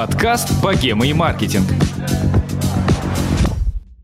Подкаст «Богема и маркетинг».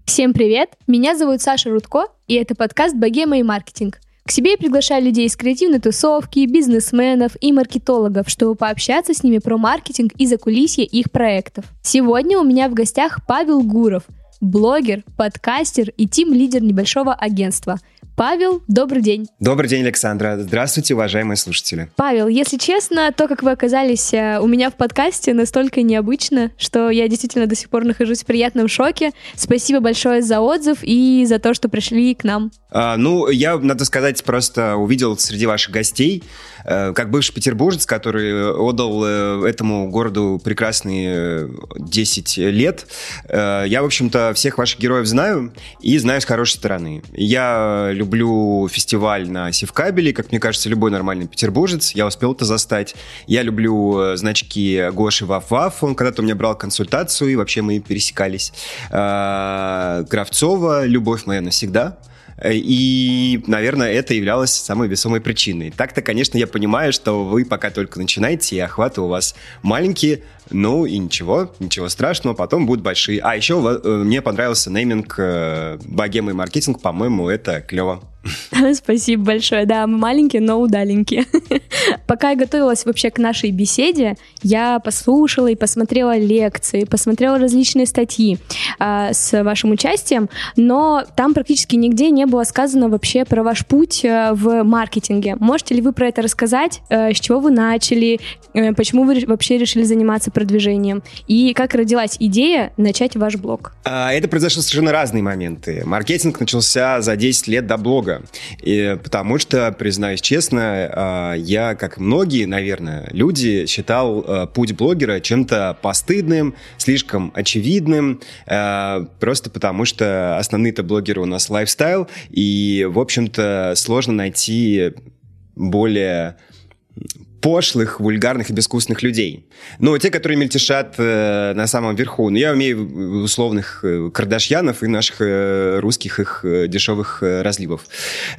Всем привет! Меня зовут Саша Рудко, и это подкаст «Богема и маркетинг». К себе я приглашаю людей из креативной тусовки, бизнесменов и маркетологов, чтобы пообщаться с ними про маркетинг и закулисье их проектов. Сегодня у меня в гостях Павел Гуров, блогер, подкастер и тим-лидер небольшого агентства – Павел, добрый день. Добрый день, Александра. Здравствуйте, уважаемые слушатели. Павел, если честно, то, как вы оказались э, у меня в подкасте, настолько необычно, что я действительно до сих пор нахожусь в приятном шоке. Спасибо большое за отзыв и за то, что пришли к нам. А, ну, я, надо сказать, просто увидел среди ваших гостей как бывший петербуржец, который отдал э, этому городу прекрасные 10 э, лет, я, в общем-то, всех ваших героев знаю и знаю с хорошей стороны. Я люблю фестиваль на Севкабеле, как мне кажется, любой нормальный петербуржец. Я успел это застать. Я люблю значки Гоши Ваф-Ваф. Он когда-то у меня брал консультацию, и вообще мы пересекались. Кравцова «Любовь моя навсегда». И, наверное, это являлось самой весомой причиной. Так-то, конечно, я понимаю, что вы пока только начинаете, и охваты у вас маленькие, ну и ничего, ничего страшного, потом будут большие. А еще э, мне понравился нейминг э, «Богема маркетинг», по-моему, это клево. Спасибо большое. Да, мы маленькие, но удаленькие. Пока я готовилась вообще к нашей беседе, я послушала и посмотрела лекции, посмотрела различные статьи э, с вашим участием, но там практически нигде не было сказано вообще про ваш путь э, в маркетинге. Можете ли вы про это рассказать? Э, с чего вы начали? Э, почему вы вообще решили заниматься продвижением? И как родилась идея начать ваш блог? А, это произошло совершенно разные моменты. Маркетинг начался за 10 лет до блога. И потому что, признаюсь честно, а, я, как многие, наверное, люди, считал а, путь блогера чем-то постыдным, слишком очевидным, просто потому что основные-то блогеры у нас лайфстайл, и, в общем-то, сложно найти более пошлых, вульгарных и безвкусных людей. Ну, те, которые мельтешат э, на самом верху. Ну, я умею условных э, кардашьянов и наших э, русских их э, дешевых э, разливов.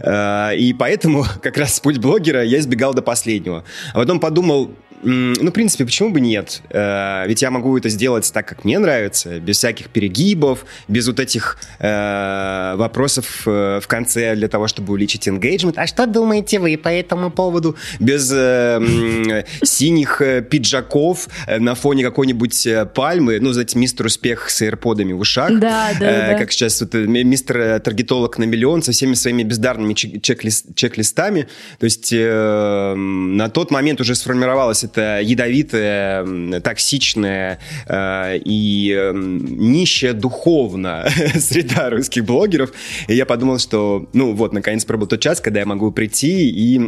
Э, и поэтому как раз путь блогера я избегал до последнего. А потом подумал, ну, в принципе, почему бы нет? Э, ведь я могу это сделать так, как мне нравится, без всяких перегибов, без вот этих э, вопросов э, в конце для того, чтобы увеличить engagement. А что думаете вы по этому поводу? Без э, синих э, пиджаков на фоне какой-нибудь пальмы, ну, знаете, мистер успех с AirPod'ами в ушах. Да, да, э, да. Как сейчас вот, мистер таргетолог на миллион со всеми своими бездарными чек-лист, чек-листами. То есть э, на тот момент уже сформировалась это ядовитая, токсичная э, и э, нищая духовно среда русских блогеров. И я подумал, что, ну вот, наконец пробыл тот час, когда я могу прийти и э,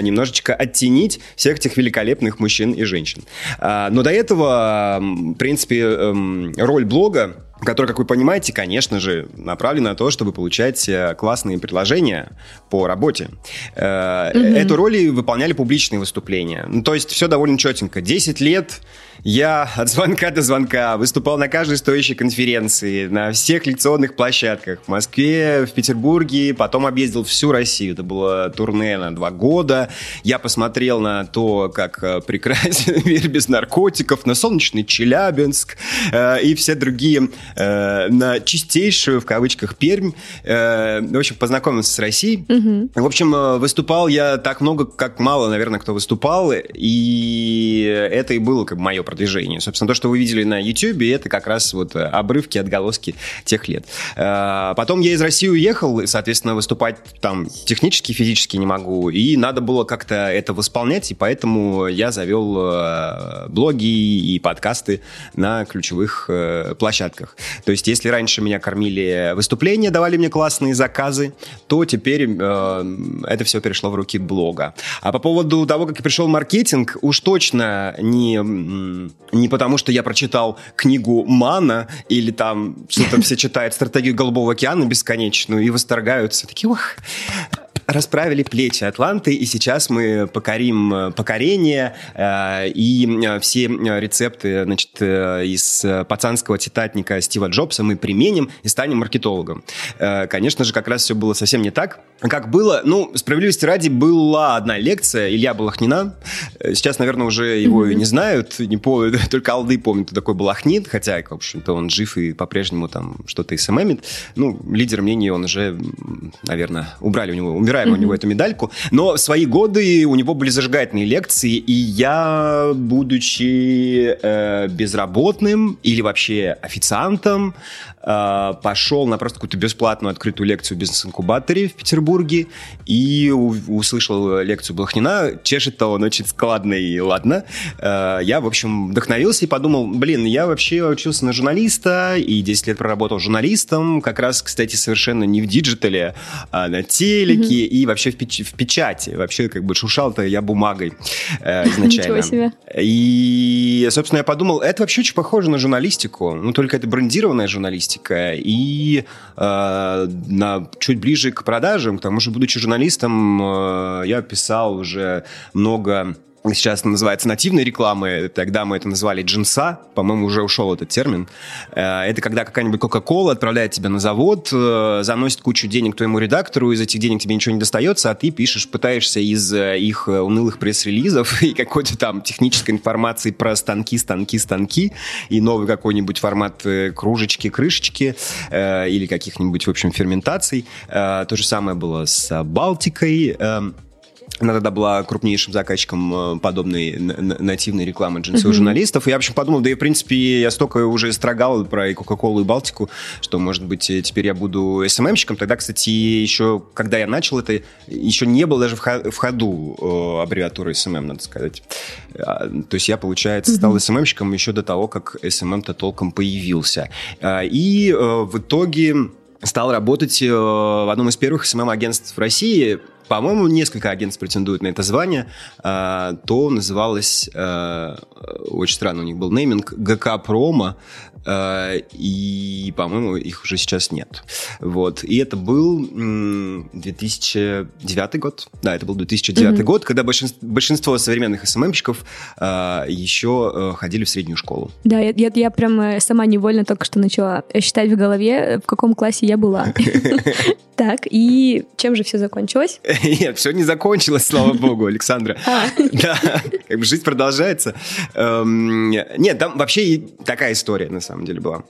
немножечко оттенить всех этих великолепных мужчин и женщин. А, но до этого, в принципе, э, роль блога который, как вы понимаете, конечно же, направлен на то, чтобы получать э, классные предложения по работе. Mm-hmm. Эту роль выполняли публичные выступления. Ну, то есть все довольно четенько. 10 лет я от звонка до звонка выступал на каждой стоящей конференции, на всех лекционных площадках в Москве, в Петербурге, потом объездил всю Россию. Это было турне на два года. Я посмотрел на то, как э, прекрасен мир без наркотиков, на солнечный Челябинск э, и все другие, э, на чистейшую, в кавычках, Пермь. Э, в общем, познакомился с Россией. Угу. В общем, э, выступал я так много, как мало, наверное, кто выступал, и это и было как бы мое продвижению. Собственно, то, что вы видели на YouTube, это как раз вот э, обрывки, отголоски тех лет. Э, потом я из России уехал, и, соответственно, выступать там технически, физически не могу, и надо было как-то это восполнять, и поэтому я завел э, блоги и подкасты на ключевых площадках. То есть, если раньше меня кормили выступления, давали мне классные заказы, то теперь это все перешло в руки блога. А по поводу того, как пришел маркетинг, уж точно не не потому, что я прочитал книгу Мана или там что-то все читают стратегию Голубого океана бесконечную и восторгаются. Такие, ох, расправили плечи Атланты, и сейчас мы покорим покорение, и все рецепты значит, из пацанского титатника Стива Джобса мы применим и станем маркетологом. Конечно же, как раз все было совсем не так. Как было, ну, справедливости ради, была одна лекция Илья Балахнина. Сейчас, наверное, уже его mm-hmm. не знают, не помню, только алды помнят, кто такой Балахнин, хотя, в общем-то, он жив и по-прежнему там что-то СММит. Ну, лидер мнений он уже, наверное, убрали у него, mm-hmm. у него эту медальку. Но в свои годы у него были зажигательные лекции, и я, будучи э, безработным или вообще официантом, э, пошел на просто какую-то бесплатную открытую лекцию в бизнес-инкубаторе в Петербурге и услышал лекцию Блохнина. Чешет-то он очень складно и ладно. Э, я, в общем, вдохновился и подумал, блин, я вообще учился на журналиста и 10 лет проработал журналистом, как раз, кстати, совершенно не в digital'е, а на телеке и вообще в, печ- в печати. Вообще, как бы, шуршал-то я бумагой э, изначально. Ничего себе. И, собственно, я подумал, это вообще очень похоже на журналистику, ну, только это брендированная журналистика и э, на, чуть ближе к продажам, к тому же, будучи журналистом, э, я писал уже много сейчас называется нативной рекламы, тогда мы это называли джинса, по-моему, уже ушел этот термин. Э, это когда какая-нибудь Coca-Cola отправляет тебя на завод, э, заносит кучу денег твоему редактору, из этих денег тебе ничего не достается, а ты пишешь, пытаешься из э, их унылых пресс-релизов и какой-то там технической информации про станки, станки, станки и новый какой-нибудь формат кружечки, крышечки или каких-нибудь, в общем, ферментаций. То же самое было с Балтикой. Она тогда была крупнейшим заказчиком э, подобной нативной рекламы джинсовых mm-hmm. журналистов. И я, в общем, подумал, да и, в принципе, я столько уже строгал про и Кока-Колу, и Балтику, что, может быть, э, теперь я буду СММщиком. Тогда, кстати, еще, когда я начал это, еще не было даже в ходу э, аббревиатуры СММ, надо сказать. А, то есть я, получается, mm-hmm. стал СММщиком еще до того, как СММ-то толком появился. А, и в итоге стал работать в одном из первых СММ-агентств в России – по-моему, несколько агентств претендуют на это звание, а, то называлось, а, очень странно у них был нейминг, ГК Промо, и, по-моему, их уже сейчас нет. Вот. И это был 2009 год. Да, это был 2009 mm-hmm. год, когда большинство, большинство современных СММщиков еще ходили в среднюю школу. Да, я, я, я прям э, сама невольно только что начала считать в голове, в каком классе я была. Так, и чем же все закончилось? Нет, все не закончилось, слава богу, Александра. А. Да, как бы жизнь продолжается. Эм, нет, там вообще такая история, на самом деле, была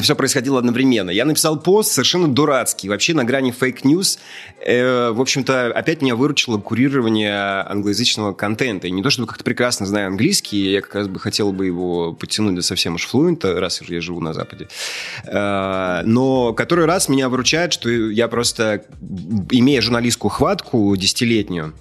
все происходило одновременно. Я написал пост совершенно дурацкий, вообще на грани fake news. Э, в общем-то, опять меня выручило курирование англоязычного контента. И не то, чтобы как-то прекрасно знаю английский, я как раз бы хотел бы его подтянуть до совсем уж fluent а, раз я живу на Западе. Э, но который раз меня выручает, что я просто, имея журналистскую хватку десятилетнюю,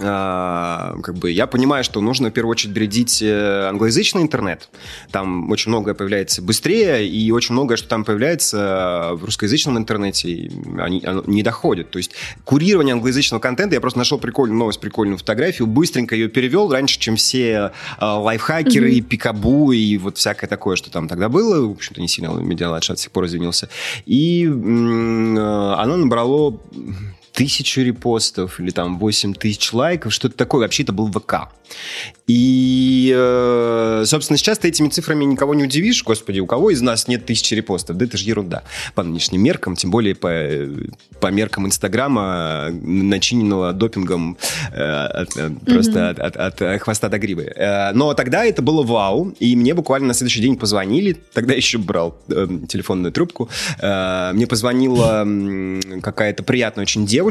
как бы я понимаю, что нужно в первую очередь бередить э, англоязычный интернет. Там очень многое появляется быстрее, и очень многое, что там появляется в русскоязычном интернете, они, оно не доходит. То есть курирование англоязычного контента, я просто нашел прикольную новость, прикольную фотографию, быстренько ее перевел раньше, чем все э, лайфхакеры, mm-hmm. пикабу и вот всякое такое, что там тогда было. В общем-то, не сильно медиалайт до сих пор извинился. И э, оно набрало тысячу репостов или там 8 тысяч лайков, что-то такое. Вообще это был ВК. И, э, собственно, сейчас ты этими цифрами никого не удивишь. Господи, у кого из нас нет тысячи репостов? Да это же ерунда по нынешним меркам, тем более по, по меркам Инстаграма, начиненного допингом э, просто mm-hmm. от, от, от хвоста до гривы. Э, но тогда это было вау, и мне буквально на следующий день позвонили, тогда еще брал э, телефонную трубку, э, мне позвонила какая-то приятная очень девушка,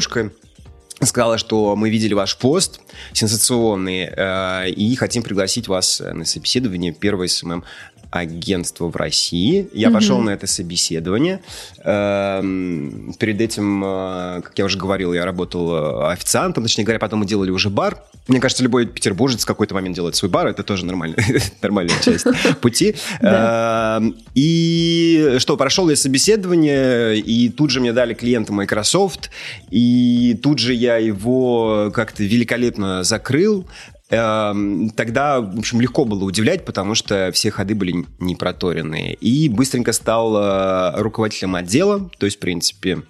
сказала, что мы видели ваш пост сенсационный э, и хотим пригласить вас на собеседование первое СММ агентство в России. Я mm-hmm. пошел на это собеседование. Эм, перед этим, э, как я уже говорил, я работал э, официантом, точнее говоря, потом мы делали уже бар. Мне кажется, любой петербуржец в какой-то момент делает свой бар, это тоже нормально, нормальная часть пути. Эм, и что, прошел я собеседование, и тут же мне дали клиента Microsoft, и тут же я его как-то великолепно закрыл. Эм, тогда, в общем, легко было удивлять, потому что все ходы были не проторенные. И быстренько стал э, руководителем отдела, то есть, в принципе,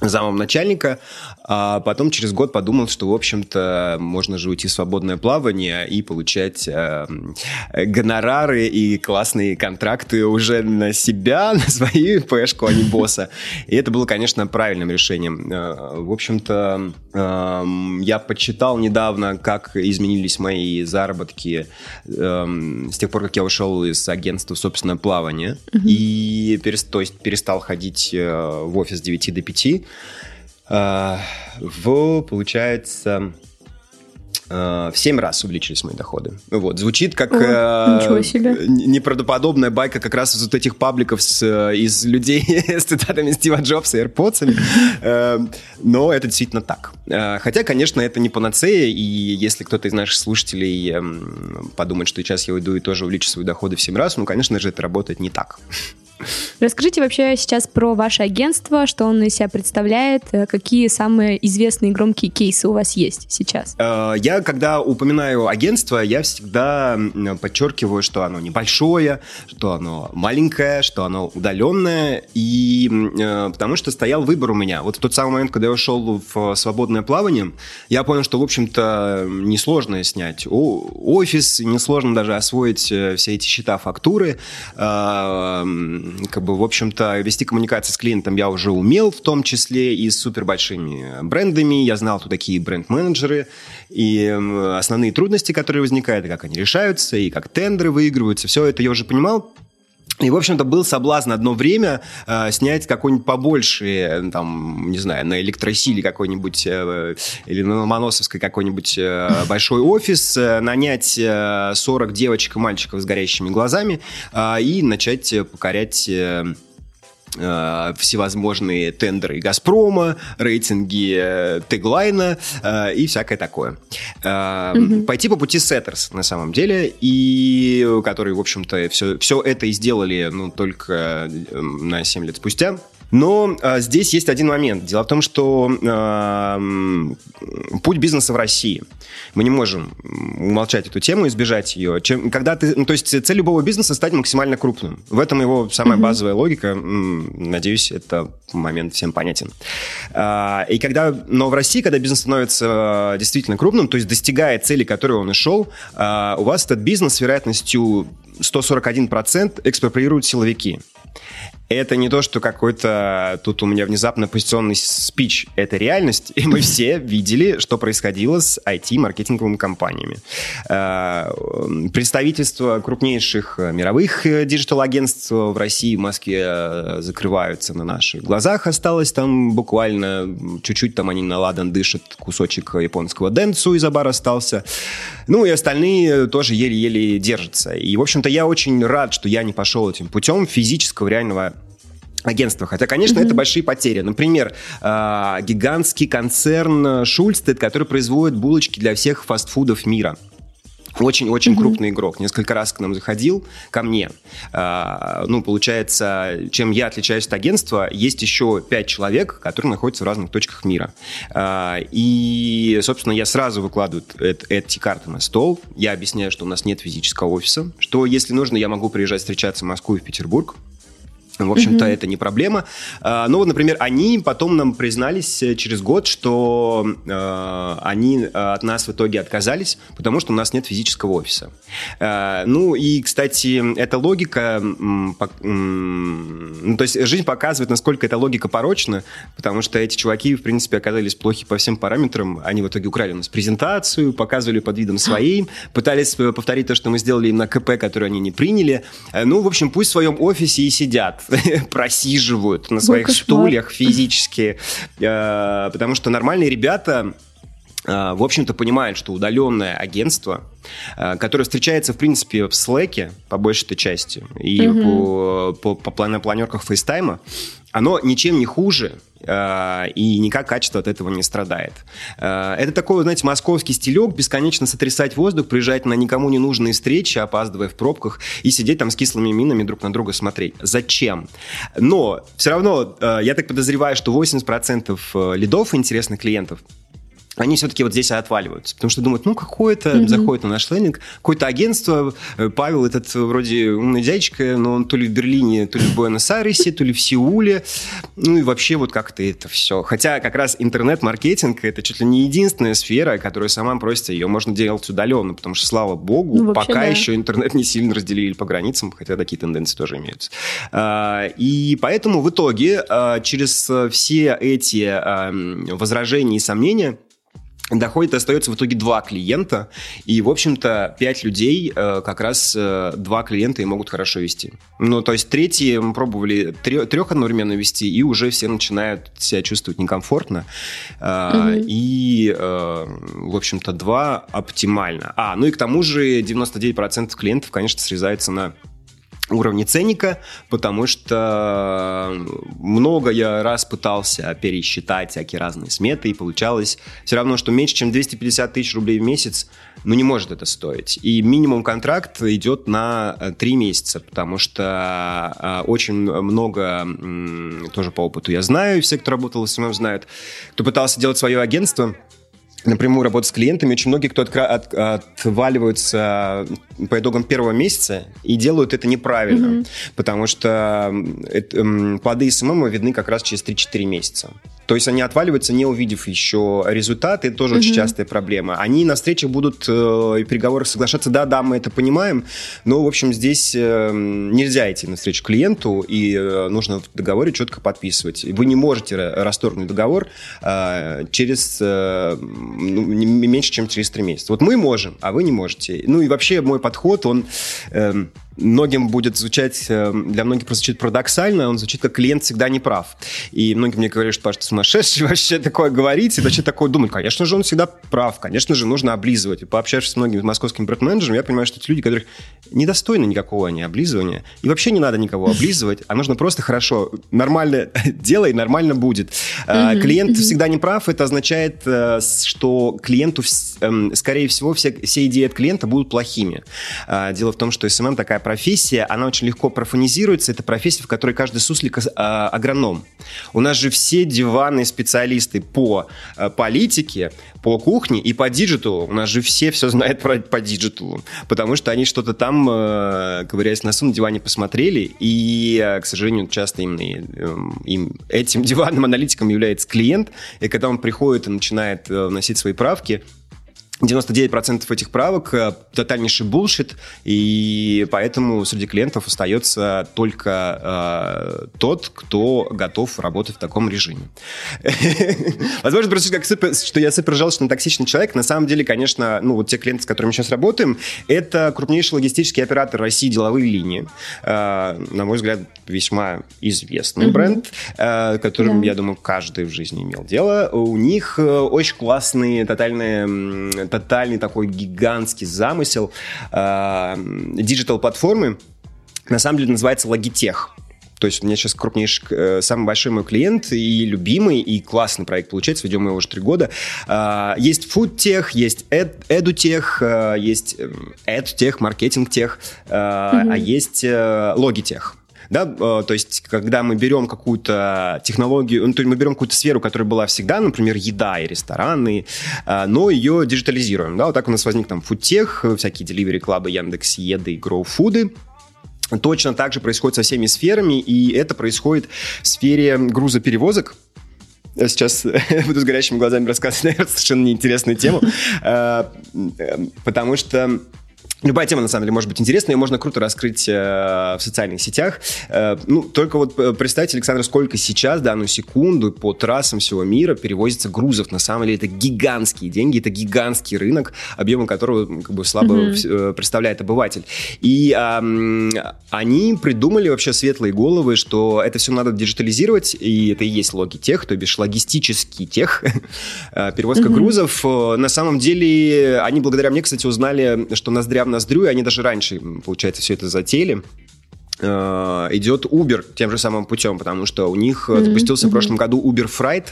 замом начальника, а потом через год подумал, что, в общем-то, можно же уйти в свободное плавание и получать э, гонорары и классные контракты уже на себя, на свою пешку, а не босса. И это было, конечно, правильным решением. Э, в общем-то, э, я почитал недавно, как изменились мои заработки э, с тех пор, как я ушел из агентства собственное плавание, mm-hmm. и перест, то есть перестал ходить э, в офис с 9 до 5, а, в, получается, в 7 раз увеличились мои доходы. Вот, звучит как О, э, неправдоподобная байка как раз из вот этих пабликов с, э, из людей с цитатами Стива Джобса и AirPods. Э, но это действительно так. Э, хотя, конечно, это не панацея, и если кто-то из наших слушателей э, подумает, что сейчас я уйду и тоже увеличу свои доходы в 7 раз, ну, конечно же, это работает не так. Расскажите вообще сейчас про ваше агентство, что он из себя представляет, э, какие самые известные громкие кейсы у вас есть сейчас? Э, я, когда упоминаю агентство, я всегда подчеркиваю, что оно небольшое, что оно маленькое, что оно удаленное, и э, потому что стоял выбор у меня. Вот в тот самый момент, когда я ушел в свободное плавание, я понял, что, в общем-то, несложно снять офис, несложно даже освоить все эти счета, фактуры, как бы, в общем-то, вести коммуникации с клиентом я уже умел, в том числе и с супер большими брендами. Я знал, кто такие бренд-менеджеры, и основные трудности, которые возникают, и как они решаются, и как тендеры выигрываются. Все это я уже понимал. И, в общем-то, был соблазн одно время э, снять какой-нибудь побольше, там, не знаю, на электросиле какой-нибудь э, или на Ломоносовской какой-нибудь э, большой офис, э, нанять э, 40 девочек и мальчиков с горящими глазами э, и начать покорять... Э, э, всевозможные тендеры Газпрома, рейтинги э, Tagline а э, и всякое такое. Э, mm-hmm. Пойти по пути Setters, на самом деле, и которые, в общем-то, все, все это и сделали ну, только э, на 7 лет спустя. Но а, здесь есть один момент. Дело в том, что а, путь бизнеса в России. Мы не можем умолчать эту тему, избежать ее. Чем, когда ты, ну, то есть цель любого бизнеса стать максимально крупным. В этом его самая mm-hmm. базовая логика. Надеюсь, это момент всем понятен. А, и когда, но в России, когда бизнес становится а, действительно крупным, то есть достигает цели, к которой он и шел, а, у вас этот бизнес с вероятностью 141% экспроприируют силовики. Это не то, что какой-то тут у меня внезапно позиционный спич. Это реальность, и мы все видели, что происходило с IT-маркетинговыми компаниями. Э, представительства крупнейших мировых digital-агентств в России, в Москве э, закрываются на наших глазах. Осталось там буквально чуть-чуть, там они на ладан дышат, кусочек японского Dentsu Isobar остался. Ну и остальные тоже еле-еле держатся. И, в общем-то, я очень рад, что я не пошел этим путем физического реального агентства. Хотя, конечно, mm-hmm. это большие потери. Например, э, гигантский концерн Шульстед, который производит булочки для всех фастфудов мира. Очень-очень mm-hmm. крупный игрок. Несколько раз к нам заходил, ко мне. А, ну, получается, чем я отличаюсь от агентства, есть еще пять человек, которые находятся в разных точках мира. А, и, собственно, я сразу выкладываю эти карты на стол. Я объясняю, что у нас нет физического офиса, что, если нужно, я могу приезжать встречаться в Москву и в Петербург. В общем-то, mm-hmm. это не проблема. А, ну, вот, например, они потом нам признались э, через год, что э, они э, от нас в итоге отказались, потому что у нас нет физического офиса. Э, ну, и, кстати, эта логика... Ну, то есть жизнь показывает, насколько эта логика порочна, потому что эти чуваки, в принципе, оказались плохи по всем параметрам. Они в итоге украли у нас презентацию, показывали под видом своим, пытались повторить то, что мы сделали им на КП, которое они не приняли. Э, ну, в общем, пусть в своем офисе и сидят просиживают на своих стульях физически, э, потому что нормальные ребята в общем-то, понимают, что удаленное агентство, э, которое встречается, в принципе, в Slack, по большей части, и угу. по, по, по планерках FaceTime а, оно ничем не хуже э, и никак качество от этого не страдает. Э, это такой, знаете, московский стилек, бесконечно сотрясать воздух, приезжать на никому не нужные встречи, опаздывая в пробках и сидеть там с кислыми минами друг на друга смотреть. Зачем? Но все равно, э, я так подозреваю, что 80% лидов интересных клиентов они все-таки вот здесь отваливаются. Потому что думают, ну, какое-то, mm-hmm. заходит на наш лендинг, какое-то агентство, э, Павел этот вроде умный дядечка, но он то ли в Берлине, то ли в Буэнос-Айресе, то ли в Сеуле. Ну, и вообще вот как-то это все. Хотя как раз интернет-маркетинг – это чуть ли не единственная сфера, которая сама просится, ее можно делать удаленно, потому что, слава богу, ну, пока да. еще интернет не сильно разделили по границам, хотя такие тенденции тоже имеются. А, и поэтому в итоге а, через все эти а, возражения и сомнения доходит, остается в итоге два клиента, и, в общем-то, пять людей, э, как раз э, два клиента и могут хорошо вести. Ну, то есть третьи мы пробовали трех одновременно вести, и уже все начинают себя чувствовать некомфортно, угу. и, в общем-то, два оптимально. А, ну и к тому же 99% клиентов, конечно, срезается на уровне ценника, потому что много я раз пытался пересчитать всякие разные сметы, и получалось все равно, что меньше, чем 250 тысяч рублей в месяц, ну, не может это стоить. И минимум контракт идет на 3 месяца, потому что а, очень много, тоже по опыту я знаю, все, кто работал в СММ, знают, кто пытался делать свое агентство – напрямую работать с клиентами, очень многие, кто откра- от, отваливаются по итогам первого месяца и делают это неправильно, mm-hmm. потому что это, плоды СММ видны как раз через 3-4 месяца. То есть они отваливаются, не увидев еще результаты. Это тоже mm-hmm. очень частая проблема. Они на встречах будут э, и переговорах соглашаться, да, да, мы это понимаем, но, в общем, здесь э, нельзя идти на встречу клиенту, и э, нужно в договоре четко подписывать. Вы не можете расторгнуть договор э, через э, ну, меньше, чем через три месяца. Вот мы можем, а вы не можете. Ну и вообще мой подход, он... Э, многим будет звучать, э, для многих просто звучит парадоксально, он звучит как клиент всегда не прав. И многие мне говорят, что Паш, ты сумасшедший вообще такое говорить, и вообще такое думать. Конечно же, он всегда прав, конечно же, нужно облизывать. И пообщавшись с многими московскими бренд-менеджерами, я понимаю, что эти люди, которых недостойны никакого они облизывания, и вообще не надо никого облизывать, а нужно просто хорошо, нормально делай, нормально будет. Mm-hmm. Клиент mm-hmm. всегда не прав, это означает, э, что клиенту, эм, скорее всего, все, все идеи от клиента будут плохими. Дело в том, что СММ такая профессия, она очень легко профанизируется. Это профессия, в которой каждый суслик а, агроном. У нас же все диванные специалисты по а, политике, по кухне и по диджиталу. У нас же все все знают про, по диджиталу, потому что они что-то там, э, ковыряясь в носу, на диване посмотрели, и, э, к сожалению, часто именно э, им, этим диванным аналитиком является клиент, и когда он приходит и начинает э, вносить свои правки, 99% этих правок э, тотальнейший булшит, и поэтому среди клиентов остается только э, тот, кто готов работать в таком режиме. Возможно, просто как что я супер жалостный, токсичный человек. На самом деле, конечно, ну вот те клиенты, с которыми сейчас работаем, это крупнейший логистический оператор России деловые линии. Э, на мой взгляд, весьма известный mm-hmm. бренд, э, которым, yeah. я думаю, каждый в жизни имел дело. У них э, очень классные тотальные тотальный такой гигантский замысел э, диджитал-платформы, на самом деле называется Logitech. То есть у меня сейчас крупнейший, э, самый большой мой клиент и любимый, и классный проект получается, ведем его уже три года. Есть FoodTech, есть EduTech, э, есть EdTech, MarketingTech, mm-hmm. а есть Logitech да, э, то есть когда мы берем какую-то технологию, ну, то есть мы берем какую-то сферу, которая была всегда, например, еда и рестораны, э, но ее диджитализируем, да, вот так у нас возник там фудтех, всякие delivery клабы Яндекс Еды и Food, Точно так же происходит со всеми сферами, и это происходит в сфере грузоперевозок, сейчас буду с горящими глазами рассказывать, наверное, совершенно неинтересную тему, э, потому что Любая тема, на самом деле, может быть интересной, ее можно круто раскрыть э, в социальных сетях. Э, ну, только вот э, представьте, Александр, сколько сейчас, данную секунду, по трассам всего мира перевозится грузов. На самом деле, это гигантские деньги, это гигантский рынок, объемом которого как бы слабо mm-hmm. представляет обыватель. И э, они придумали вообще светлые головы, что это все надо диджитализировать, и это и есть логитех, то бишь логистический тех, э, перевозка mm-hmm. грузов. На самом деле, они благодаря мне, кстати, узнали, что ноздря ноздрю, и они даже раньше, получается, все это затеяли э, идет Uber тем же самым путем, потому что у них mm-hmm. запустился mm-hmm. в прошлом году Uber Freight,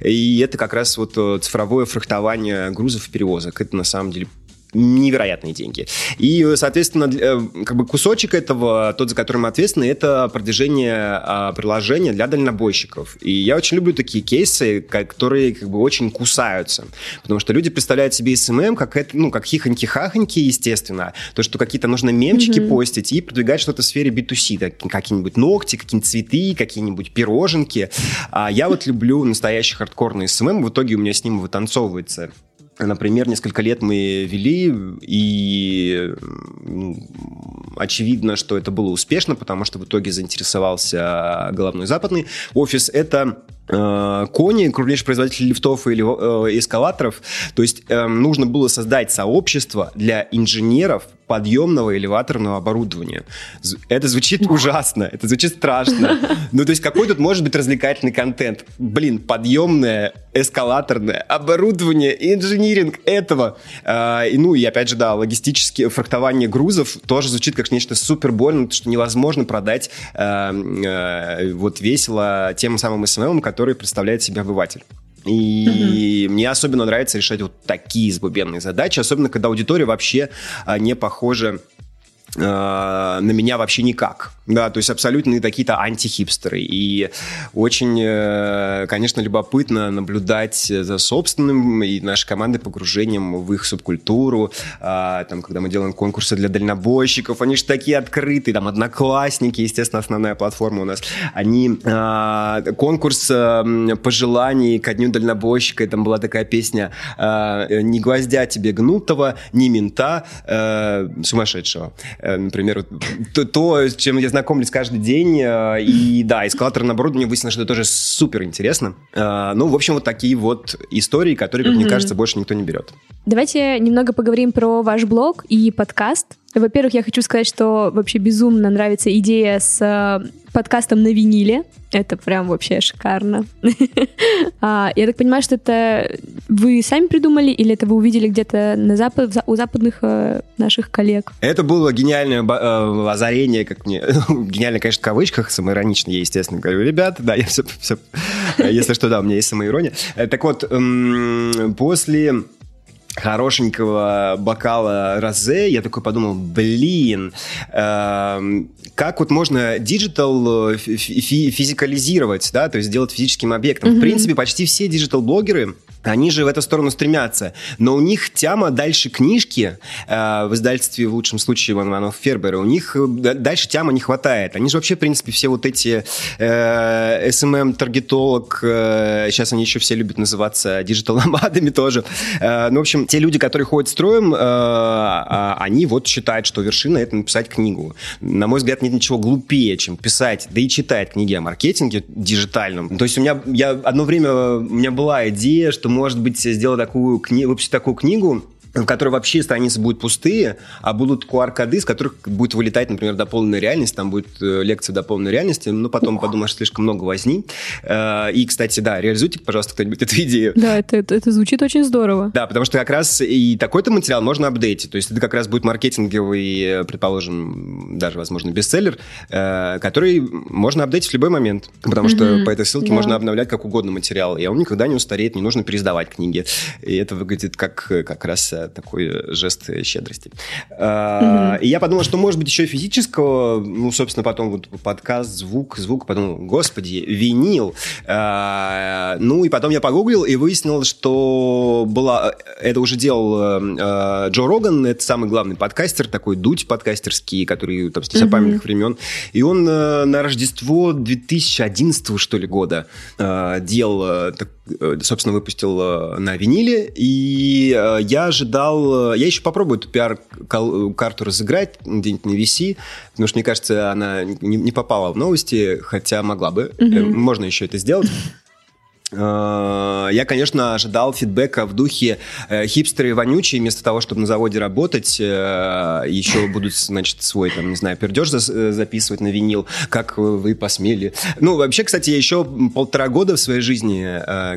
и это как раз вот э, цифровое фрахтование грузов и перевозок. Это на самом деле невероятные деньги. И, соответственно, э, как бы кусочек этого, тот, за который мы ответственны, это продвижение а, приложения для дальнобойщиков. И я очень люблю такие кейсы, которые как бы очень кусаются. Потому что люди представляют себе СММ как, это, ну, как хихоньки-хахоньки, естественно. То, что какие-то нужно мемчики mm-hmm. постить и продвигать что-то в сфере B2C. Какие-нибудь ногти, какие-нибудь цветы, какие-нибудь пироженки. А я вот люблю настоящий хардкорный СММ. В итоге у меня с ним вытанцовывается Например, несколько лет мы вели, и очевидно, что это было успешно, потому что в итоге заинтересовался головной западный офис. Это Кони, крупнейший производитель лифтов или э, эскалаторов. То есть э, нужно было создать сообщество для инженеров, подъемного элеваторного оборудования. Это звучит ужасно, это звучит страшно. Ну, то есть какой тут может быть развлекательный контент? Блин, подъемное, эскалаторное оборудование, инжиниринг этого. А, и, ну, и опять же, да, логистические фрахтование грузов тоже звучит как нечто супер больно, что невозможно продать а, вот весело тем самым СММ, который представляет себя обыватель. И угу. мне особенно нравится решать вот такие сбубенные задачи, особенно когда аудитория вообще а, не похожа а, на меня вообще никак. Да, то есть абсолютно какие-то антихипстеры. И очень, э, конечно, любопытно наблюдать за собственным и нашей командой погружением в их субкультуру. А, там, когда мы делаем конкурсы для дальнобойщиков, они же такие открытые. Там одноклассники, естественно, основная платформа у нас. Они а, конкурс э, пожеланий ко дню дальнобойщика. И там была такая песня «Не гвоздя тебе гнутого, ни мента э, сумасшедшего». Например, то, то, с чем я знакомлюсь каждый день. Э, и да, эскалаторное оборудование выяснилось, что это тоже супер интересно. Э, ну, в общем, вот такие вот истории, которые, как mm-hmm. мне кажется, больше никто не берет. Давайте немного поговорим про ваш блог и подкаст. Во-первых, я хочу сказать, что вообще безумно нравится идея с э, подкастом на виниле. Это прям вообще шикарно. а, я так понимаю, что это вы сами придумали или это вы увидели где-то на запад, у западных э, наших коллег? Это было гениальное э, озарение, как мне... Гениально, конечно, в кавычках, самоиронично я, естественно, говорю, ребята, да, я все... если что, да, у меня есть самоирония. Так вот, эм, после хорошенького бокала розе, я такой подумал, блин, э, как вот можно диджитал э, физикализировать, да, то есть сделать физическим объектом. Mm-hmm. В принципе, почти все диджитал-блогеры они же в эту сторону стремятся. Но у них тямы дальше книжки э, в издательстве, в лучшем случае, Манн Иванов Фербера, у них э, дальше тямы не хватает. Они же вообще, в принципе, все вот эти э, SMM-таргетолог, э, сейчас они еще все любят называться диджитал-номадами тоже. Э, ну, в общем, те люди, которые ходят строем, э, э, они вот считают, что вершина — это написать книгу. На мой взгляд, нет ничего глупее, чем писать, да и читать книги о маркетинге диджитальном. То есть у меня, я одно время, у меня была идея, что может быть, сделать такую книгу, выпустить такую книгу, в которой вообще страницы будут пустые, а будут QR-коды, с которых будет вылетать, например, дополненная реальность, там будет э, лекция дополненной реальности, но потом подумаешь, слишком много возни. Э, и, кстати, да, реализуйте, пожалуйста, кто-нибудь эту идею. Да, это, это, это звучит очень здорово. Да, потому что как раз и такой-то материал можно апдейтить, то есть это как раз будет маркетинговый, предположим, даже, возможно, бестселлер, э, который можно апдейтить в любой момент, потому что mm-hmm. по этой ссылке да. можно обновлять как угодно материал, и он никогда не устареет, не нужно пересдавать книги. И это выглядит как как раз такой жест щедрости. Mm-hmm. И я подумал, что может быть еще и физического, ну, собственно, потом вот подкаст, звук, звук, потом, господи, винил. А, ну, и потом я погуглил и выяснил, что была, это уже делал а, Джо Роган, это самый главный подкастер, такой дуть подкастерский, который там с незапамятных mm-hmm. времен. И он на Рождество 2011 что ли года делал, собственно, выпустил на виниле, и я ожидал... Я еще попробую эту пиар-карту разыграть где-нибудь на VC, потому что, мне кажется, она не, попала в новости, хотя могла бы. Mm-hmm. Можно еще это сделать. Э, я, конечно, ожидал фидбэка в духе э, хипстеры вонючие, вместо того, чтобы на заводе работать, э, еще будут, значит, свой, там, не знаю, пердеж записывать на винил, как вы посмели. Ну, вообще, кстати, я еще полтора года в своей жизни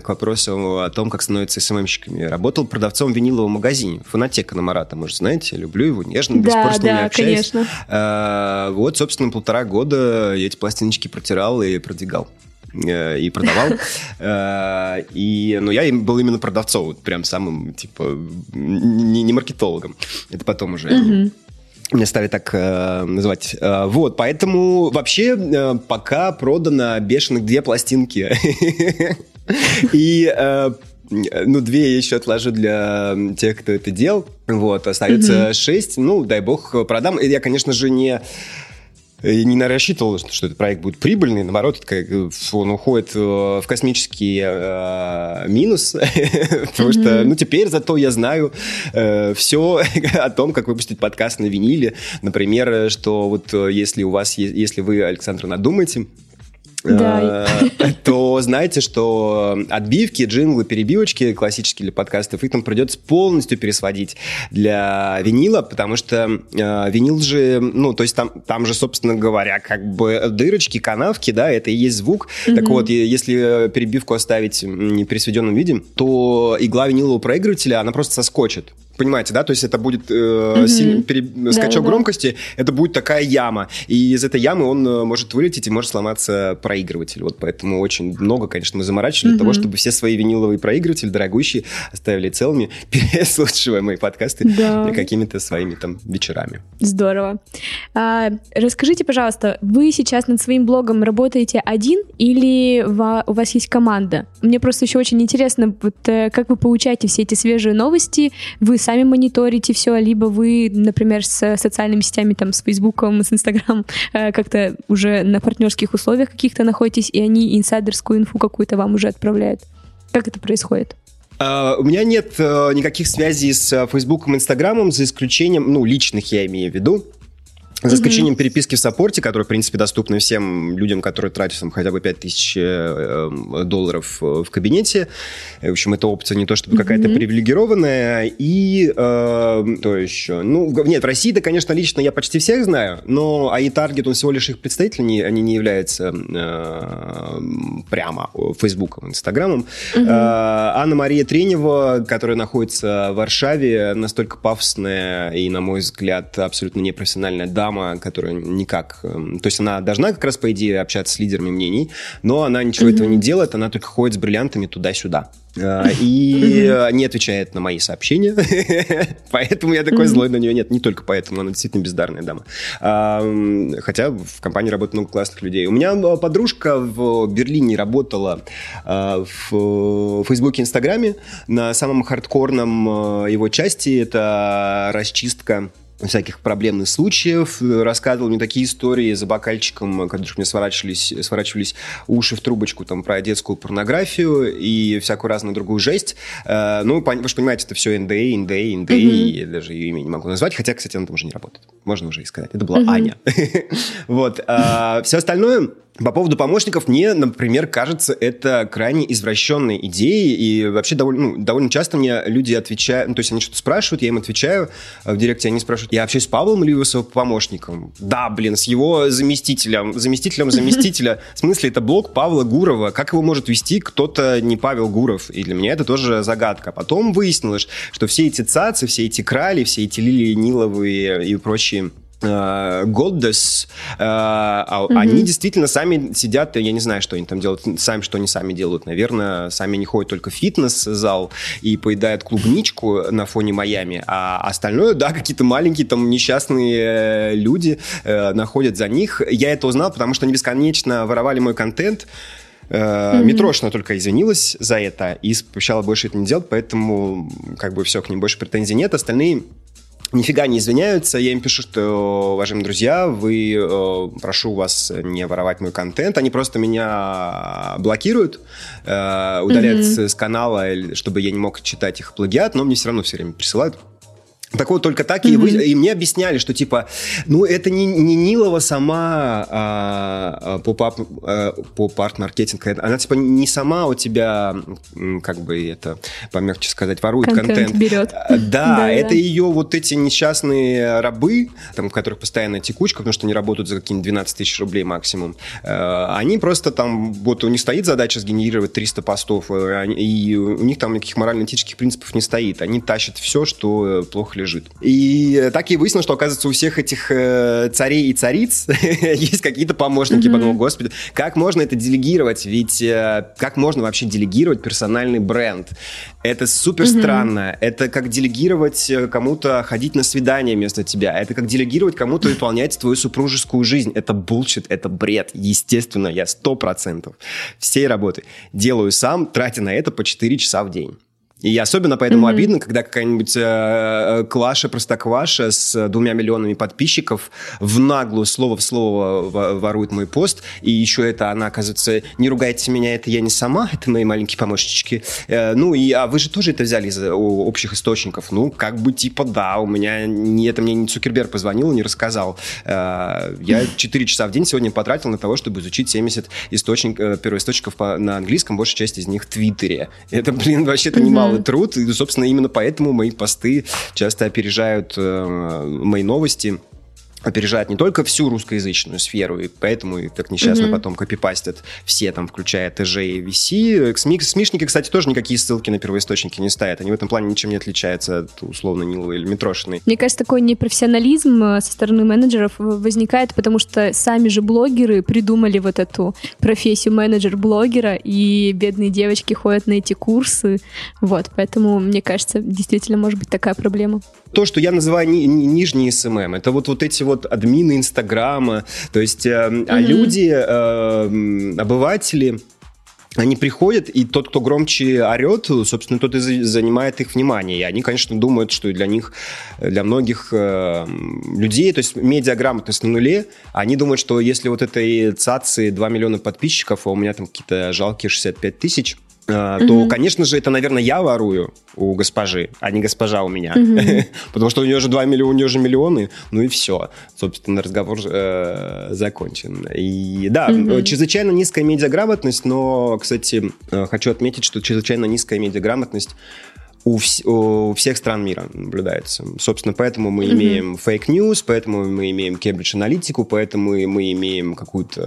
к вопросу о том, как становятся СММщиками. Работал продавцом в виниловом магазине. Фонотека на Марата, может, знаете, люблю его нежно, до да, сих пор с ними да, общаюсь. конечно. Вот, собственно, полтора года я эти пластиночки протирал и продвигал. Э, и продавал. Э, и, ну, я был именно продавцом, вот прям самым, типа, не, не маркетологом. Это потом уже... Mm-hmm. Меня стали так э, называть. Э, вот, поэтому вообще э, пока продано бешеных две пластинки. И э, ну, две я еще отложу для тех, кто это делал. Вот, остается шесть. Ну, дай бог, продам. Я, конечно же, не и не рассчитывал, что этот проект будет прибыльный, наоборот, он уходит э, в космический э, минус, потому что, ну, теперь зато я знаю э, все о том, как выпустить подкаст на виниле, например, что вот э, если у вас, если вы, Александр, надумаете, да. Э, то знаете, что отбивки, джинглы, перебивочки классические для подкастов, их там придется полностью пересводить для винила, потому что э, винил же, ну, то есть там, там же, собственно говоря, как бы дырочки, канавки, да, это и есть звук. Mm-hmm. Так вот, если перебивку оставить в непересведенном виде, то игла винилового проигрывателя, она просто соскочит. Понимаете, да? То есть это будет э, mm-hmm. сильный пере... скачок да, громкости, да. это будет такая яма. И из этой ямы он э, может вылететь и может сломаться проигрыватель. Вот поэтому очень много, конечно, мы заморачивали mm-hmm. для того, чтобы все свои виниловые проигрыватели дорогущие оставили целыми, переслушивая мои подкасты да. какими-то своими там вечерами. Здорово. А, расскажите, пожалуйста, вы сейчас над своим блогом работаете один или у вас есть команда? Мне просто еще очень интересно, вот, э, как вы получаете все эти свежие новости, вы сами мониторите все, либо вы, например, с социальными сетями, там, с Фейсбуком, с Инстаграм, э, как-то уже на партнерских условиях каких-то находитесь, и они инсайдерскую инфу какую-то вам уже отправляют. Как это происходит? Uh, у меня нет uh, никаких связей с Фейсбуком и Инстаграмом, за исключением, ну, личных я имею в виду. За исключением mm-hmm. переписки в саппорте, которая, в принципе, доступна всем людям, которые тратят там, хотя бы 5000 э, э, долларов э, в кабинете. В общем, эта опция не то чтобы mm-hmm. какая-то привилегированная. И э, то еще? Ну, нет, в России, да, конечно, лично я почти всех знаю, но АИ Таргет, он всего лишь их представитель, не, они не являются э, прямо Фейсбуком, Инстаграмом. Mm-hmm. Э, Анна-Мария Тренева, которая находится в Варшаве, настолько пафосная и, на мой взгляд, абсолютно непрофессиональная дама, дама, которая никак... Эм, то есть она должна как раз, по идее, общаться с лидерами мнений, но она ничего mm-hmm. этого не делает, она только ходит с бриллиантами туда-сюда. Э, и не отвечает на мои сообщения. поэтому я такой злой на нее. Нет, не только поэтому, она действительно бездарная дама. Хотя в компании работает много классных людей. У меня э, подружка в Берлине работала э, в Фейсбуке, Инстаграме на самом хардкорном его части. Это расчистка всяких проблемных случаев, рассказывал мне такие истории за бокальчиком, когда мне сворачивались, сворачивались уши в трубочку там, про детскую порнографию и всякую разную другую жесть. Э, ну, вы же понимаете, это все НДА, НДА, НДА, mm-hmm. я даже ее имя не могу назвать, хотя, кстати, она там уже не работает. Можно уже и сказать. Это была mm-hmm. Аня. вот. А, все остальное по поводу помощников, мне, например, кажется, это крайне извращенной идеей, и вообще довольно, ну, довольно часто мне люди отвечают, ну, то есть они что-то спрашивают, я им отвечаю в директе, они спрашивают, я общаюсь с Павлом или его помощником? Да, блин, с его заместителем, заместителем заместителя. В смысле, это блог Павла Гурова. Как его может вести кто-то не Павел Гуров? И для меня это тоже загадка. Потом выяснилось, что все эти цацы, все эти крали, все эти лилии Ниловые и прочие Goddes, э, mm-hmm. они действительно сами сидят, я не знаю, что они там делают, сами, что они сами делают, наверное, сами не ходят только в фитнес-зал и поедают клубничку на фоне Майами, а остальное, да, какие-то маленькие там несчастные э, люди э, находят за них. Я это узнал, потому что они бесконечно воровали мой контент, Mm-hmm. Митрошина только извинилась за это и обещала больше это не делать, поэтому как бы все, к ним больше претензий нет. Остальные нифига не извиняются. Я им пишу, что, уважаемые друзья, вы, э, прошу вас не воровать мой контент. Они просто меня блокируют, э, удаляют mm-hmm. с, с канала, чтобы я не мог читать их плагиат, но мне все равно все время присылают так вот, только так, mm-hmm. и, вы, и мне объясняли, что, типа, ну, это не, не Нилова сама а, а поп-ап, а, поп-арт-маркетинг, она, типа, не сама у тебя, как бы это, помягче сказать, ворует контент. контент. берет. А, да, да, это да. ее вот эти несчастные рабы, там, у которых постоянная текучка, потому что они работают за какие-нибудь 12 тысяч рублей максимум, они просто там, вот у них стоит задача сгенерировать 300 постов, и у них там никаких морально-этических принципов не стоит. Они тащат все, что плохо лежит. И так и выяснилось, что, оказывается, у всех этих э, царей и цариц есть какие-то помощники. Mm-hmm. Подумал, господи, как можно это делегировать? Ведь э, как можно вообще делегировать персональный бренд? Это супер mm-hmm. странно. Это как делегировать э, кому-то ходить на свидание вместо тебя. Это как делегировать кому-то выполнять твою супружескую жизнь. Это булчит, это бред. Естественно, я сто процентов всей работы делаю сам, тратя на это по 4 часа в день. И особенно поэтому mm-hmm. обидно, когда какая-нибудь э, э, Клаша, Простокваша с двумя миллионами подписчиков в наглую слово в слово ворует мой пост, и еще это она, оказывается, не ругайте меня, это я не сама, это мои маленькие помощнички. Э, ну, и, а вы же тоже это взяли из общих источников. Ну, как бы типа да, у меня, не, это мне не Цукерберг позвонил, не рассказал. Э, я 4 часа в день сегодня потратил на того, чтобы изучить 70 источник, э, первоисточников по, на английском, большая часть из них в Твиттере. Это, блин, вообще-то немало немалый труд, и, собственно, именно поэтому мои посты часто опережают э, мои новости опережает не только всю русскоязычную сферу, и поэтому и так несчастно mm-hmm. потом копипастят все, там, включая ТЖ и VC. СМИ, СМИшники, кстати, тоже никакие ссылки на первоисточники не ставят. Они в этом плане ничем не отличаются от, условно, Ниловой или Митрошиной. Мне кажется, такой непрофессионализм э, со стороны менеджеров возникает, потому что сами же блогеры придумали вот эту профессию менеджер-блогера, и бедные девочки ходят на эти курсы. Вот, поэтому, мне кажется, действительно может быть такая проблема. То, что я называю ни, ни, нижний СММ, это вот, вот эти вот админы Инстаграма, то есть э, mm-hmm. а люди, э, обыватели, они приходят, и тот, кто громче орет, собственно, тот и занимает их внимание. И они, конечно, думают, что для них, для многих э, людей, то есть медиаграмотность на нуле, они думают, что если вот этой цацы 2 миллиона подписчиков, а у меня там какие-то жалкие 65 тысяч, то, mm-hmm. конечно же, это, наверное, я ворую у госпожи, а не госпожа у меня. Mm-hmm. Потому что у нее же 2 миллиона, у нее же миллионы, ну и все. Собственно, разговор э, закончен. И да, mm-hmm. чрезвычайно низкая медиаграмотность, но, кстати, э, хочу отметить, что чрезвычайно низкая медиаграмотность у, вс- у всех стран мира наблюдается. Собственно, поэтому мы mm-hmm. имеем fake news, поэтому мы имеем Cambridge Analytic у, поэтому мы имеем какую-то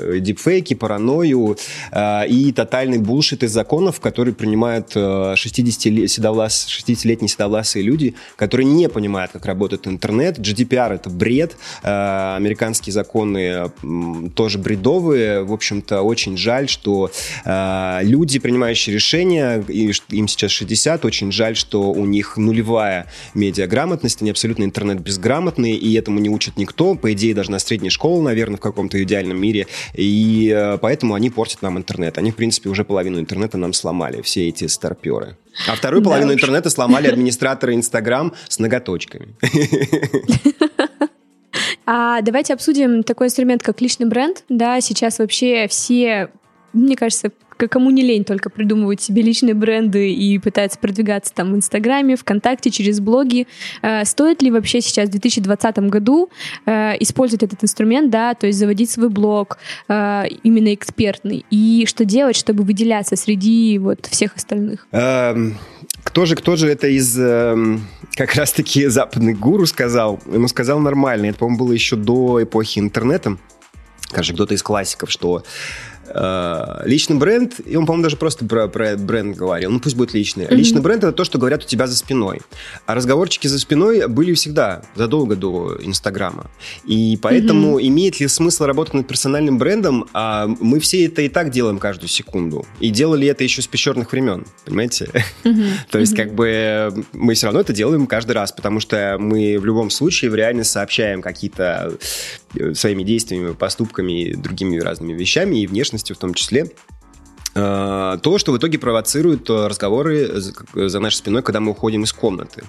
э, дипфейки, паранойю э, и тотальный bullshit из законов, которые принимают э, 60 седовлас, 60-летние седовласые люди, которые не понимают, как работает интернет. GDPR — это бред. Э, американские законы э, тоже бредовые. В общем-то, очень жаль, что э, люди, принимающие решения, им сейчас 60, говорят, очень жаль, что у них нулевая медиаграмотность, они абсолютно интернет-безграмотные, и этому не учат никто, по идее, даже на средней школе, наверное, в каком-то идеальном мире, и э, поэтому они портят нам интернет. Они, в принципе, уже половину интернета нам сломали, все эти старперы. А вторую половину да интернета сломали администраторы Инстаграм с ноготочками. А давайте обсудим такой инструмент, как личный бренд. Да, сейчас вообще все мне кажется, кому не лень только придумывать себе личные бренды и пытается продвигаться там в Инстаграме, ВКонтакте, через блоги. Э, стоит ли вообще сейчас в 2020 году э, использовать этот инструмент, да, то есть заводить свой блог э, именно экспертный? И что делать, чтобы выделяться среди вот всех остальных? Эм, кто же, кто же это из эм, как раз-таки западных гуру сказал? Ему сказал нормально. Это, по-моему, было еще до эпохи интернета. Кажется, кто-то из классиков, что личный бренд, и он, по-моему, даже просто про, про бренд говорил, ну пусть будет личный. Mm-hmm. Личный бренд это то, что говорят у тебя за спиной. А разговорчики за спиной были всегда, задолго до Инстаграма. И поэтому mm-hmm. имеет ли смысл работать над персональным брендом? А мы все это и так делаем каждую секунду. И делали это еще с пещерных времен, понимаете? Mm-hmm. то есть, как бы мы все равно это делаем каждый раз, потому что мы в любом случае в реальности сообщаем какие-то э, своими действиями, поступками и другими разными вещами, и внешность в том числе, то, что в итоге провоцирует э, разговоры за нашей спиной, когда мы уходим из комнаты.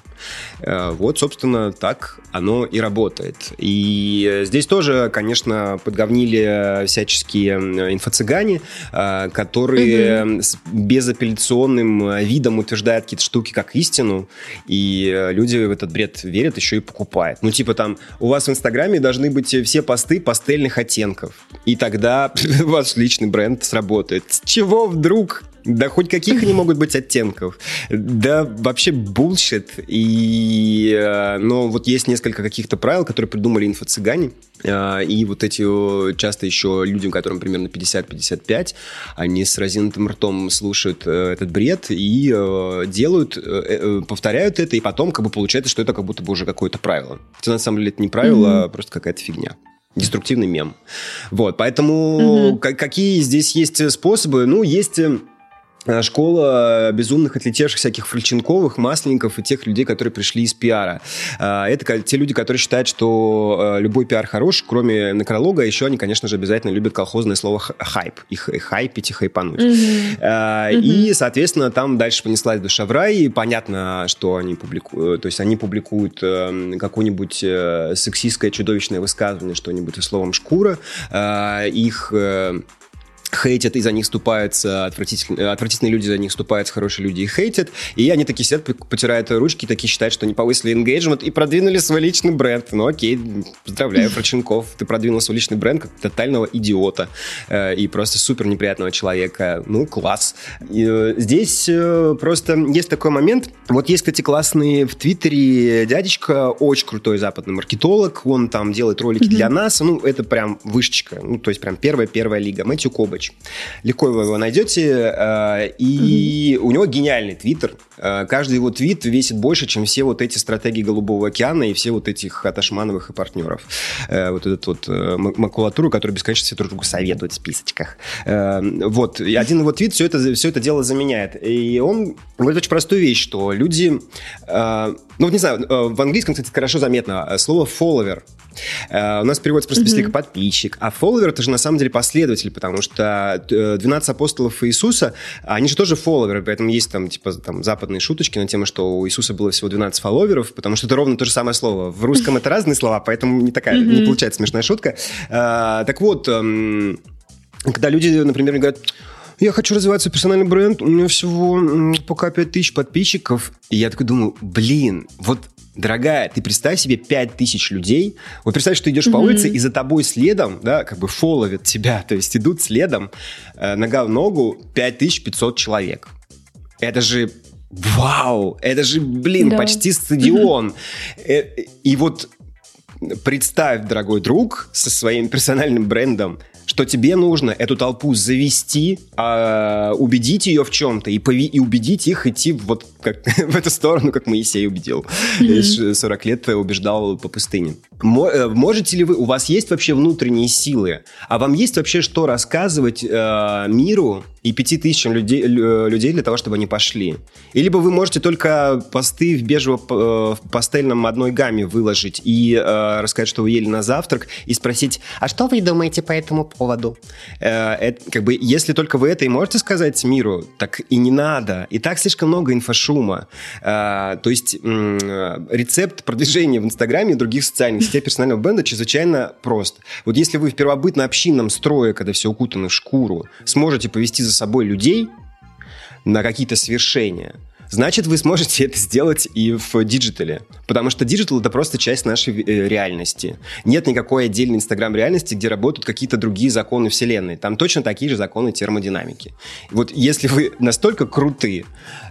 Э, вот, собственно, так оно и работает. И здесь тоже, конечно, подговнили всяческие инфо-цыгане, которые угу. с безапелляционным видом утверждают какие-то штуки как истину, и люди в этот бред верят, еще и покупают. Ну, типа там, у вас в Инстаграме должны быть все посты пастельных оттенков, и тогда ваш личный бренд сработает. Чего чего вдруг Да хоть каких они могут быть оттенков. Да вообще bullshit. И, э, но вот есть несколько каких-то правил, которые придумали инфо-цыгане. Э, и вот эти часто еще людям, которым примерно 50-55, они с разинутым ртом слушают э, этот бред и делают, повторяют это, и потом как бы получается, что это как будто бы уже какое-то правило. Хотя на самом деле это не правило, mm-hmm. а просто какая-то фигня деструктивный мем. Вот, поэтому угу. какие здесь есть способы? Ну, есть Э, школа безумных отлетевших всяких Фальченковых, Масленников и тех людей, которые пришли из пиара. Э, это те люди, которые считают, что э, любой пиар хорош, кроме некролога, еще они, конечно же, обязательно любят колхозное слово хайп. Их хайпить и хайпануть. Mm-hmm. И, соответственно, там дальше понеслась душа в рай, и понятно, что они публикуют. То есть они публикуют какое-нибудь сексистское чудовищное высказывание, что-нибудь словом шкура. Их хейтят и за них ступаются, отвратительные, отвратительные люди за них ступаются, хорошие люди их хейтят, и они такие сидят, потирают ручки, такие считают, что они повысили engagement и продвинули свой личный бренд. Ну окей, поздравляю, Проченков, ты продвинул свой личный бренд как тотального идиота э, и просто супер неприятного человека. Ну, класс. И, э, здесь э, просто есть такой момент, вот есть, кстати, классный в Твиттере дядечка, очень крутой западный маркетолог, он там делает ролики mm-hmm. для нас, ну, это прям вышечка, ну, то есть прям первая-первая лига, Мэтью Кобач Иванович. Легко вы его найдете. Э, и у него гениальный твиттер. Э, каждый его твит весит больше, чем все вот эти стратегии Голубого океана и все вот этих Аташмановых и партнеров. Э, вот этот вот макулатуру, которая бесконечно все друг другу советует в списочках. Вот. И один его твит все это, все это дело заменяет. И он говорит очень простую вещь, что люди... Ну, вот не знаю, в английском, кстати, хорошо заметно слово follower. У нас переводится просто mm-hmm. подписчик. А follower это же на самом деле последователь, потому что 12 апостолов Иисуса, они же тоже фолловеры, поэтому есть там, типа, там, западные шуточки на тему, что у Иисуса было всего 12 фолловеров, потому что это ровно то же самое слово. В русском это разные слова, поэтому не такая, не получается смешная шутка. А, так вот, эм, когда люди, например, говорят, я хочу развивать свой персональный бренд, у меня всего пока 5000 подписчиков. И я такой думаю, блин, вот дорогая, ты представь себе 5000 людей. Вот представь, что ты идешь mm-hmm. по улице, и за тобой следом, да, как бы фолловят тебя, то есть идут следом э, нога в ногу 5500 человек. Это же вау, это же, блин, да. почти стадион. Mm-hmm. И вот представь, дорогой друг, со своим персональным брендом, что тебе нужно эту толпу завести, э, убедить ее в чем-то и, пови- и убедить их идти вот как, в эту сторону, как Моисей убедил. Mm-hmm. 40 лет убеждал по пустыне. Э, можете ли вы, у вас есть вообще внутренние силы, а вам есть вообще что рассказывать э, миру и пяти тысячам людей, людей для того, чтобы они пошли? Или бы вы можете только посты в бежево-пастельном э, одной гамме выложить и э, рассказать, что вы ели на завтрак, и спросить, а что вы думаете по этому поводу? Э, это, как бы, если только вы это и можете сказать миру, так и не надо. И так слишком много инфошума. Э, то есть рецепт продвижения в Инстаграме и других социальных сетей персонального бренда чрезвычайно прост. Вот если вы в первобытно-общинном строе, когда все укутаны в шкуру, сможете повести за собой людей на какие-то свершения – значит, вы сможете это сделать и в диджитале. Потому что диджитал — это просто часть нашей э, реальности. Нет никакой отдельной Инстаграм-реальности, где работают какие-то другие законы Вселенной. Там точно такие же законы термодинамики. Вот если вы настолько круты,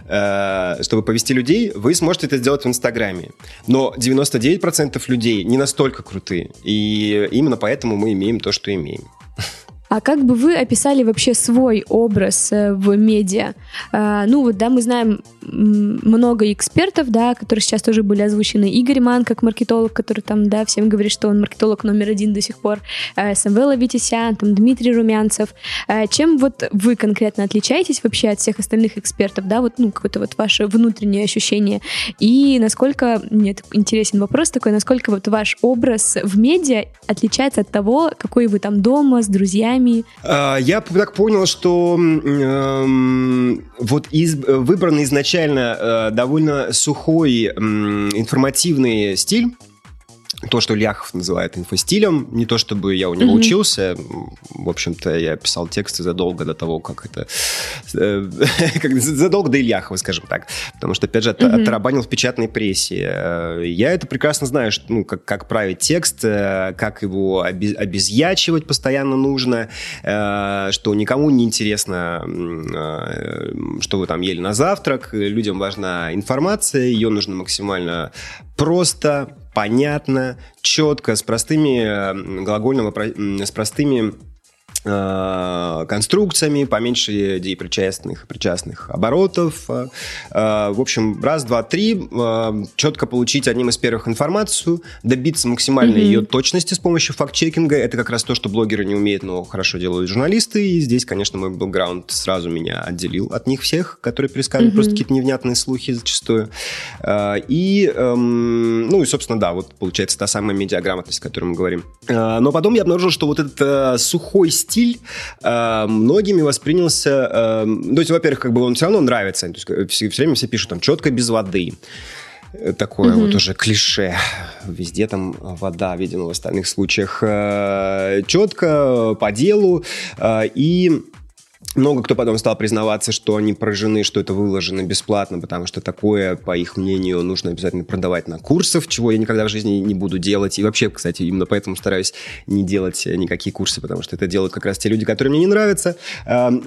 э, чтобы повести людей, вы сможете это сделать в Инстаграме. Но 99% людей не настолько крутые. И именно поэтому мы имеем то, что имеем. А как бы вы описали вообще свой образ э, в медиа? А, ну вот, да, мы знаем много экспертов, да, которые сейчас тоже были озвучены. Игорь Ман, как маркетолог, который там, да, всем говорит, что он маркетолог номер один до сих пор. Э, Самвела Витисян, там, Дмитрий Румянцев. Э, чем вот вы конкретно отличаетесь вообще от всех остальных экспертов, да, вот, ну, какое-то вот ваше внутреннее ощущение? И насколько, мне интересен вопрос такой, насколько вот ваш образ в медиа отличается от того, какой вы там дома, с друзьями, друзьями? А, я так понял, что э, вот из, выбранный изначально э, довольно сухой э, информативный стиль, то, что Ляхов называет инфостилем. Не то, чтобы я у него mm-hmm. учился. В общем-то, я писал тексты задолго до того, как это... Э, задолго до Ильяхова, скажем так. Потому что, опять же, mm-hmm. отрабанил в печатной прессе. Э, я это прекрасно знаю, что, ну, как, как править текст, э, как его обезьячивать постоянно нужно, что никому не интересно, что вы там ели на завтрак. Людям важна информация, ее нужно максимально просто, понятно, четко, с простыми глагольного, с простыми Э, конструкциями, поменьше деепричастных причастных оборотов. Э, э, в общем, раз, два, три, четко получить одним из первых информацию, добиться максимальной mm-hmm. ее точности с помощью факт-чекинга. Это как раз то, что блогеры не умеют, но хорошо делают журналисты. И здесь, конечно, мой бэкграунд сразу меня отделил от них всех, которые пересказывают mm-hmm. просто какие-то невнятные слухи зачастую. И, эм, ну и, собственно, да, вот получается та самая медиаграмотность, о которой мы говорим. Но потом я обнаружил, что вот этот сухой стиль стиль э, многими воспринялся... Э, ну, то есть, во-первых, как бы он все равно нравится. То есть, э, все, все время все пишут там четко без воды э, такое mm-hmm. вот уже клише. Везде там вода, видимо, в остальных случаях. Э, четко, по делу. И много кто потом стал признаваться, что они поражены, что это выложено бесплатно, потому что такое, по их мнению, нужно обязательно продавать на курсах, чего я никогда в жизни не буду делать. И вообще, кстати, именно поэтому стараюсь не делать никакие курсы, потому что это делают как раз те люди, которые мне не нравятся.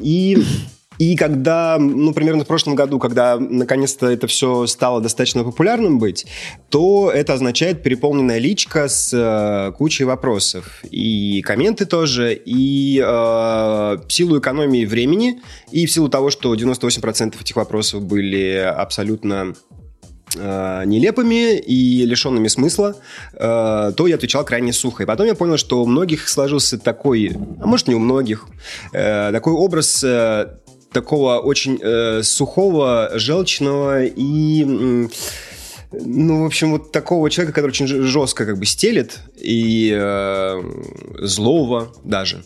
И и когда, ну, примерно в прошлом году, когда наконец-то это все стало достаточно популярным быть, то это означает переполненная личка с э, кучей вопросов. И комменты тоже, и э, в силу экономии времени, и в силу того, что 98% этих вопросов были абсолютно э, нелепыми и лишенными смысла, э, то я отвечал крайне сухо. И потом я понял, что у многих сложился такой, а может не у многих, э, такой образ такого очень э, сухого, желчного и... ну, в общем, вот такого человека, который очень жестко как бы стелит и э, злого даже.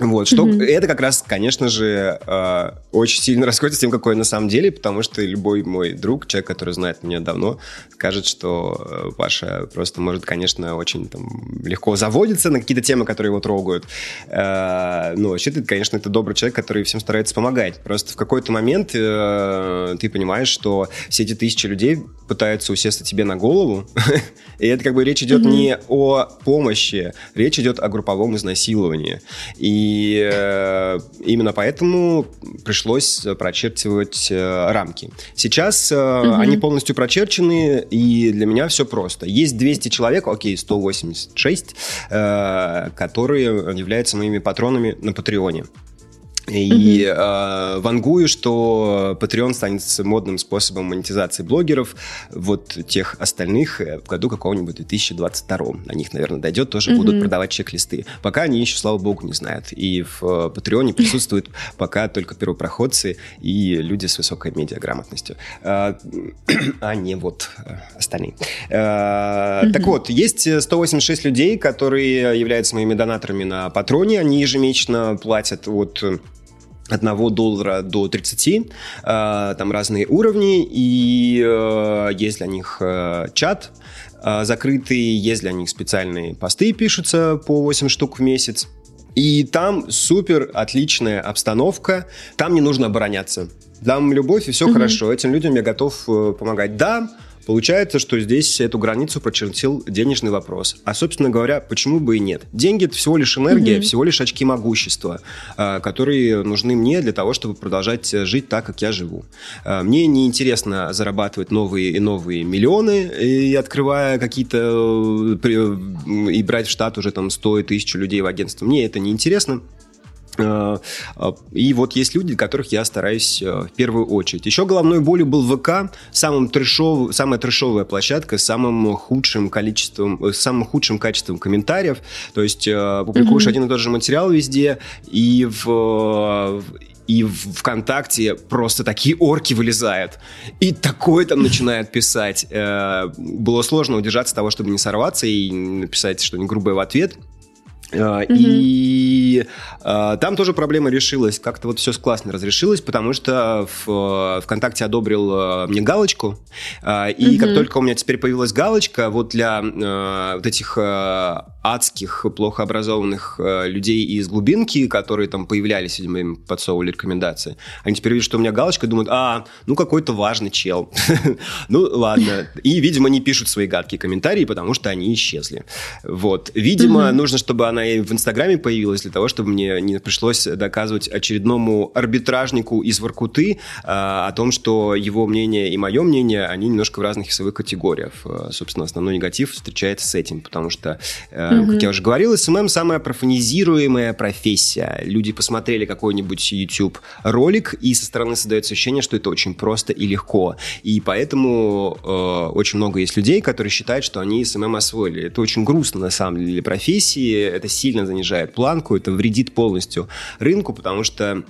Вот, что mm-hmm. это как раз, конечно же, э, очень сильно расходится с тем, какой я на самом деле, потому что любой мой друг, человек, который знает меня давно, скажет, что э, Паша просто может, конечно, очень там, легко заводиться на какие-то темы, которые его трогают. Э, но вообще, ты, конечно, это добрый человек, который всем старается помогать. Просто в какой-то момент э, ты понимаешь, что все эти тысячи людей пытаются усесться тебе на голову, и это как бы речь идет mm-hmm. не о помощи, речь идет о групповом изнасиловании. И и э, именно поэтому пришлось прочерчивать э, рамки. Сейчас э, угу. они полностью прочерчены, и для меня все просто. Есть 200 человек, окей, 186, э, которые являются моими патронами на Патреоне. И mm-hmm. э, вангую, что Patreon станет модным способом монетизации блогеров. Вот тех остальных э, в году какого-нибудь 2022. На них, наверное, дойдет, тоже mm-hmm. будут продавать чек-листы. Пока они еще, слава богу, не знают. И в э, Патреоне присутствуют пока только первопроходцы и люди с высокой медиаграмотностью. Э, а не вот э, остальные. Э, так вот, есть 186 людей, которые являются моими донаторами на Патроне. Они ежемесячно платят от 1 доллара до 30, э, там разные уровни, и э, есть для них э, чат закрытый, есть для них специальные посты пишутся по 8 штук в месяц. И там супер отличная обстановка, там не нужно обороняться. Там любовь и все mm-hmm. хорошо, этим людям я готов помогать. Да, Получается, что здесь эту границу прочертил денежный вопрос. А, собственно говоря, почему бы и нет? Деньги – это всего лишь энергия, mm-hmm. всего лишь очки могущества, а, которые нужны мне для того, чтобы продолжать жить так, как я живу. А, мне не интересно зарабатывать новые и новые миллионы, и открывая какие-то... и брать в штат уже там 100 тысяч людей в агентство. Мне это не интересно. Э, э, и вот есть люди, которых я стараюсь э, в первую очередь. Еще головной болью был ВК, самым трешов, самая трешовая площадка с самым худшим количеством, самым худшим качеством комментариев. То есть публикуешь mm-hmm. один и тот же материал везде, и в и в ВКонтакте просто такие орки вылезают. И такое там начинают писать. Было сложно удержаться от того, чтобы не сорваться и написать что-нибудь грубое в ответ. Uh, mm-hmm. И uh, там тоже проблема решилась. Как-то вот все классно разрешилось, потому что в, uh, ВКонтакте одобрил э, мне галочку. И mm-hmm. как только у меня теперь появилась галочка, вот для вот этих адских, плохо образованных э, людей из глубинки, которые там появлялись, видимо, им подсовывали рекомендации. Они теперь видят, что у меня галочка, думают, а, ну какой-то важный чел. ну, ладно. И, видимо, не пишут свои гадкие комментарии, потому что они исчезли. Вот. Видимо, нужно, чтобы она и в Инстаграме появилась, для того, чтобы мне не пришлось доказывать очередному арбитражнику из Воркуты а, о том, что его мнение и мое мнение, они немножко в разных весовых категориях. Э, собственно, основной негатив встречается с этим, потому что Mm-hmm. Как я уже говорил, СММ самая профанизируемая профессия. Люди посмотрели какой-нибудь YouTube ролик, и со стороны создается ощущение, что это очень просто и легко. И поэтому э, очень много есть людей, которые считают, что они СММ освоили. Это очень грустно на самом деле для профессии. Это сильно занижает планку, это вредит полностью рынку, потому что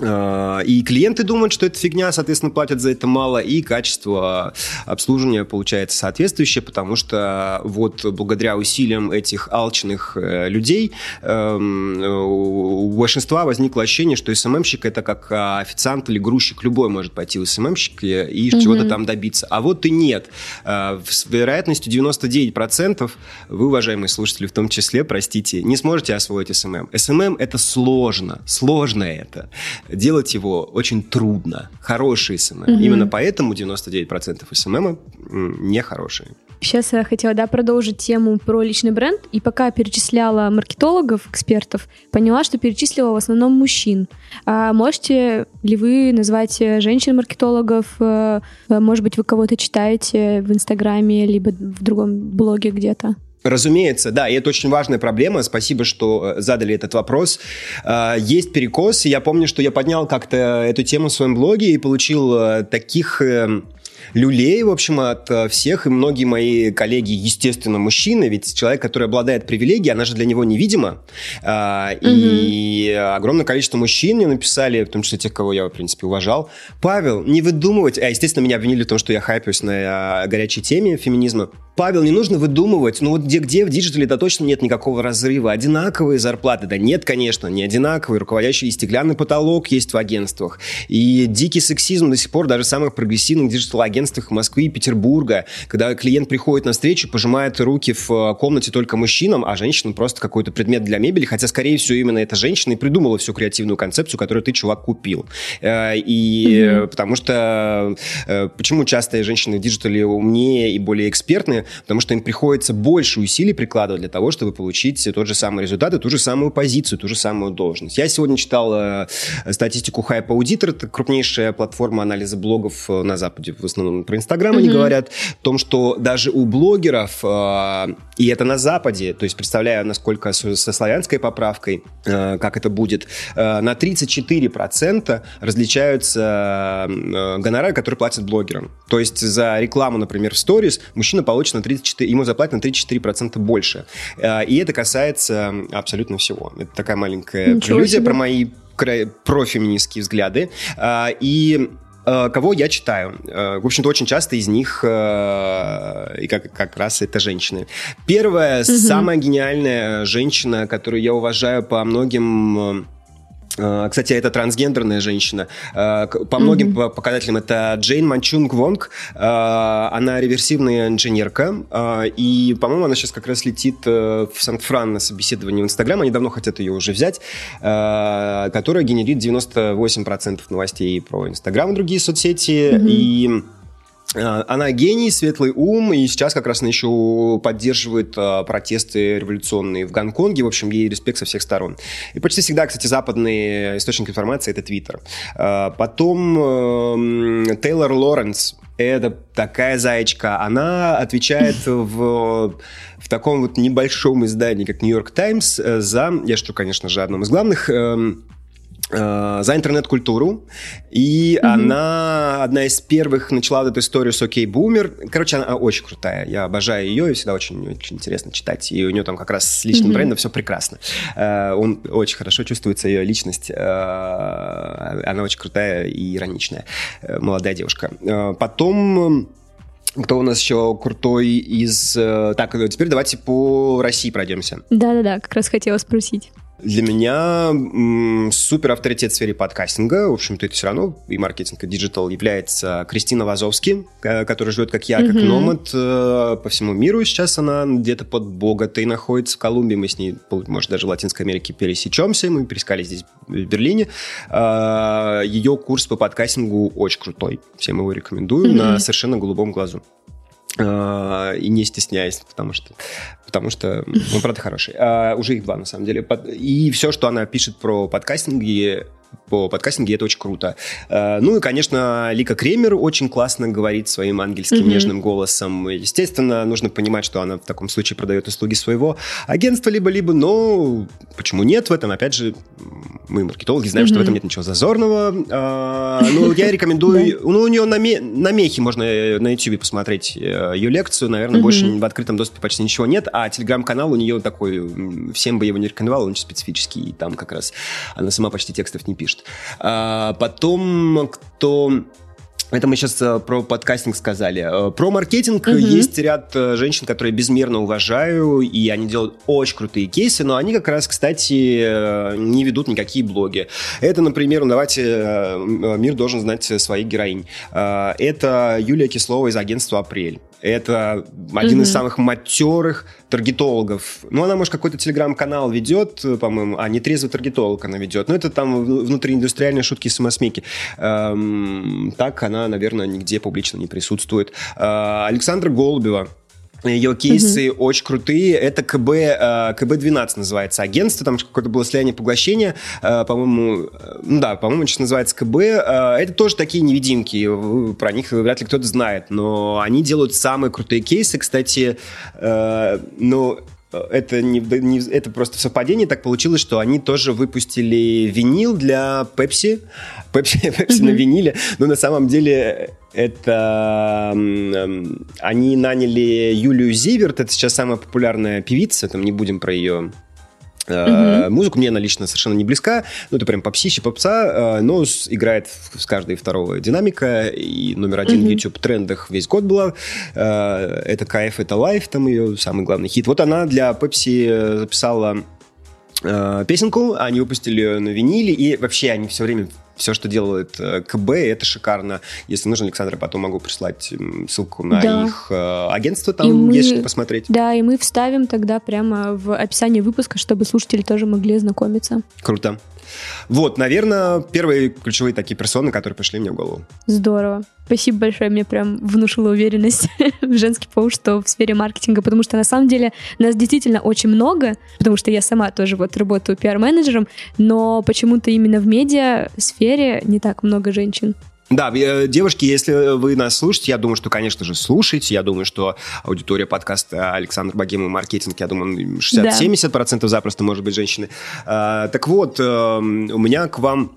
и клиенты думают, что это фигня, соответственно, платят за это мало, и качество обслуживания получается соответствующее, потому что вот благодаря усилиям этих алчных э, людей эм, у большинства возникло ощущение, что СММщик это как официант или грузчик, любой может пойти в СММщик и угу. чего-то там добиться. А вот и нет. Э, с вероятностью 99% вы, уважаемые слушатели, в том числе, простите, не сможете освоить СММ. СММ это сложно, сложно это делать его очень трудно. Хороший СММ. Угу. Именно поэтому 99% СММ не хорошие. Сейчас я хотела да, продолжить тему про личный бренд. И пока перечисляла маркетологов, экспертов, поняла, что перечислила в основном мужчин. А можете ли вы назвать женщин-маркетологов? Э, может быть, вы кого-то читаете в Инстаграме, либо в другом блоге где-то? Разумеется, да, и это очень важная проблема. Спасибо, что э, задали этот вопрос. А, есть перекос. Я помню, что я поднял как-то эту тему в своем блоге и получил э, таких эм, люлей, в общем, от э, всех, и многие мои коллеги, естественно, мужчины, ведь человек, который обладает привилегией, она же для него невидима, а, и огромное количество мужчин мне написали, в том числе тех, кого я, в принципе, уважал, Павел, не выдумывать, а, естественно, меня обвинили в том, что я хайпюсь на горячей теме феминизма, Павел, не нужно выдумывать. Ну вот где-где в диджитале да точно нет никакого разрыва. Одинаковые зарплаты. Да нет, конечно, не одинаковые. Руководящий стеклянный потолок есть в агентствах. И дикий сексизм до сих пор даже в самых прогрессивных диджитал-агентствах Москвы и Петербурга, когда клиент приходит на встречу, пожимает руки в э, комнате только мужчинам, а женщинам просто какой-то предмет для мебели, хотя, скорее всего, именно эта женщина и придумала всю креативную концепцию, которую ты, чувак, купил. Э, и mm-hmm. потому что почему часто женщины в диджитале умнее и более экспертные, потому что им приходится больше усилий прикладывать для того, чтобы получить тот же самый результат и ту же самую позицию, ту же самую должность. Я сегодня читал э, статистику Hype Auditor, это крупнейшая платформа анализа блогов э, на Западе, в основном про Инстаграм mm-hmm. они говорят, о том, что даже у блогеров, э, и это на Западе, то есть представляю, насколько со, со славянской поправкой, э, как это будет, э, на 34% различаются э, гонорары, которые платят блогерам. То есть за рекламу, например, в сторис мужчина получит на 34, ему заплатят на 34% больше. Э, и это касается абсолютно всего. Это такая маленькая прелюдия про мои профеминистские взгляды. Э, и э, кого я читаю. В общем-то, очень часто из них и как, как раз это женщины. Первая, угу. самая гениальная женщина, которую я уважаю по многим кстати, это трансгендерная женщина. А, по многим mm-hmm. показателям это Джейн Манчунг Вонг. А, она реверсивная инженерка. И, по-моему, она сейчас как раз летит э, в Санкт-Фран на собеседование в Инстаграм. Они давно хотят ее уже взять. Которая генерит 98% новостей про Инстаграм и другие соцсети. Mm-hmm. И а, она гений, светлый ум, и сейчас как раз она еще поддерживает а, протесты революционные в Гонконге. В общем, ей респект со всех сторон. И почти всегда, кстати, западный источник информации – это Твиттер. А, потом э, Тейлор Лоренс, это такая зайчка. Она отвечает в, в таком вот небольшом издании, как Нью-Йорк Таймс, э, за, я что, конечно же, одном из главных эм, Э, за интернет-культуру, и mm-hmm. она одна из первых начала эту историю с Окей Бумер. Короче, она очень крутая, я обожаю ее, и всегда очень, очень интересно читать, и у нее там как раз с личным mm-hmm. брендом все прекрасно. Uh, он очень хорошо чувствуется, ее личность, uh, она очень крутая и ироничная, молодая девушка. Потом Кто у нас еще крутой из... Э, так, теперь давайте по России пройдемся. Да-да-да, как раз хотела спросить. Для меня м, супер авторитет в сфере подкастинга, в общем-то, это все равно и маркетинг, и диджитал является Кристина Вазовски, э, которая живет как я, как mm-hmm. номад э, по всему миру. Сейчас она где-то под Боготой находится в Колумбии. Мы с ней, может, даже в Латинской Америке пересечемся. Мы пересекались здесь, в Берлине. Э, ее курс по подкастингу очень крутой. Всем его рекомендую mm-hmm. на совершенно голубом глазу. Uh, и не стесняясь, потому что, потому что он, правда, хороший. Uh, уже их два, на самом деле. И все, что она пишет про подкастинги, по подкастинге, это очень круто. Э, ну и, конечно, Лика Кремер очень классно говорит своим ангельским mm-hmm. нежным голосом. Естественно, нужно понимать, что она в таком случае продает услуги своего агентства либо-либо, но почему нет в этом? Опять же, мы, маркетологи, знаем, mm-hmm. что в этом нет ничего зазорного. А, ну, я рекомендую... Ну, у нее на, на мехе можно на YouTube посмотреть э, ее лекцию. Наверное, больше в открытом доступе почти ничего нет. А телеграм-канал у нее такой... Всем бы его не рекомендовал, он очень специфический. И там как раз она сама почти текстов не пишет. А, потом, кто это мы сейчас э, про подкастинг сказали. Э, про маркетинг угу. есть ряд э, женщин, которые безмерно уважаю, и они делают очень крутые кейсы, но они как раз, кстати, не ведут никакие блоги. Это, например, ну, давайте «Мир должен знать своих героинь». Это Юлия Кислова из агентства «Апрель». Это один mm-hmm. из самых матерых таргетологов. Ну, она, может, какой-то телеграм-канал ведет, по-моему, а не трезвый таргетолог она ведет. Но это там внутрииндустриальные шутки и самосмейки. Эм, так она, наверное, нигде публично не присутствует. Э, Александра Голубева, ее кейсы угу. очень крутые. Это КБ, э, КБ-12 называется агентство. Там какое-то было слияние поглощения. Э, по-моему, э, ну да, по-моему, сейчас называется КБ. Это тоже такие невидимки. Про них вряд ли кто-то знает. Но они делают самые крутые кейсы. Кстати, ну, это, не, не, это просто совпадение. Так получилось, что они тоже выпустили винил для Пепси. Пепси, Пепси mm-hmm. на виниле. Но на самом деле это они наняли Юлию Зиверт. Это сейчас самая популярная певица. Там не будем про ее Uh-huh. Музыку мне она лично совершенно не близка. Ну, это прям попсище, попса, э, но играет с каждой второго динамика. И номер один uh-huh. в YouTube трендах весь год была. Э, это кайф, это лайф, там ее самый главный хит. Вот она для Pepsi записала песенку, они выпустили ее на виниле, и вообще они все время все, что делает э, КБ, это шикарно. Если нужно, Александра, потом могу прислать ссылку на да. их э, агентство, там мы, есть что посмотреть. Да, и мы вставим тогда прямо в описание выпуска, чтобы слушатели тоже могли ознакомиться. Круто. Вот, наверное, первые ключевые такие персоны, которые пришли мне в голову. Здорово. Спасибо большое, мне прям внушила уверенность в женский пол, что в сфере маркетинга, потому что на самом деле нас действительно очень много, потому что я сама тоже вот работаю пиар-менеджером, но почему-то именно в медиа сфере не так много женщин. Да, э, девушки, если вы нас слушаете, я думаю, что, конечно же, слушаете. Я думаю, что аудитория подкаста Александр Богемов маркетинг, я думаю, 60-70% да. запросто может быть женщины. А, так вот, эм, у меня к вам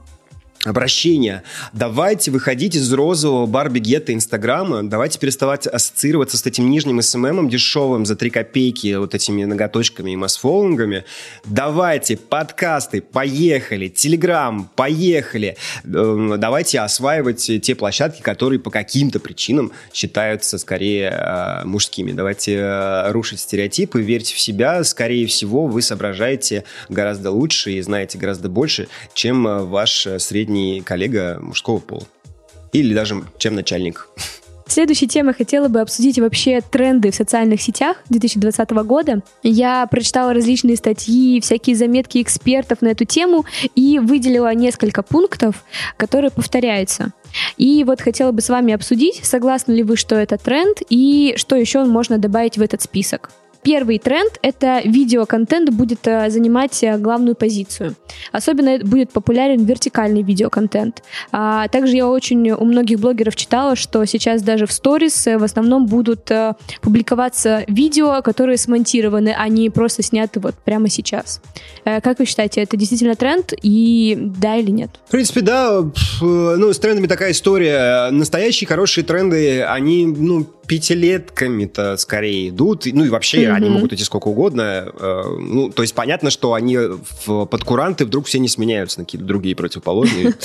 обращение. Давайте выходить из розового Барби Гетта Инстаграма, давайте переставать ассоциироваться с этим нижним СММом дешевым за 3 копейки, вот этими ноготочками и масфоллингами. Давайте подкасты, поехали, Телеграм, поехали. Эм, давайте осваивать те площадки, которые по каким-то причинам считаются скорее э, мужскими. Давайте э, рушить стереотипы, верьте в себя. Скорее всего, вы соображаете гораздо лучше и знаете гораздо больше, чем э, ваш средний не коллега мужского пола. Или даже чем начальник. Следующей темой хотела бы обсудить вообще тренды в социальных сетях 2020 года. Я прочитала различные статьи, всякие заметки экспертов на эту тему и выделила несколько пунктов, которые повторяются. И вот хотела бы с вами обсудить, согласны ли вы, что это тренд, и что еще можно добавить в этот список. Первый тренд — это видеоконтент будет э, занимать э, главную позицию. Особенно будет популярен вертикальный видеоконтент. А также я очень у многих блогеров читала, что сейчас даже в сторис э, в основном будут публиковаться видео, которые смонтированы, а не просто сняты вот прямо сейчас. Как вы считаете, это действительно тренд и да или нет? В принципе, да. Ну, с трендами такая история. Настоящие хорошие тренды, они, ну, пятилетками-то скорее идут. Ну и вообще, mm-hmm. Они могут идти сколько угодно. Э, ну, то есть понятно, что они в, под куранты вдруг все не сменяются на какие-то другие противоположные.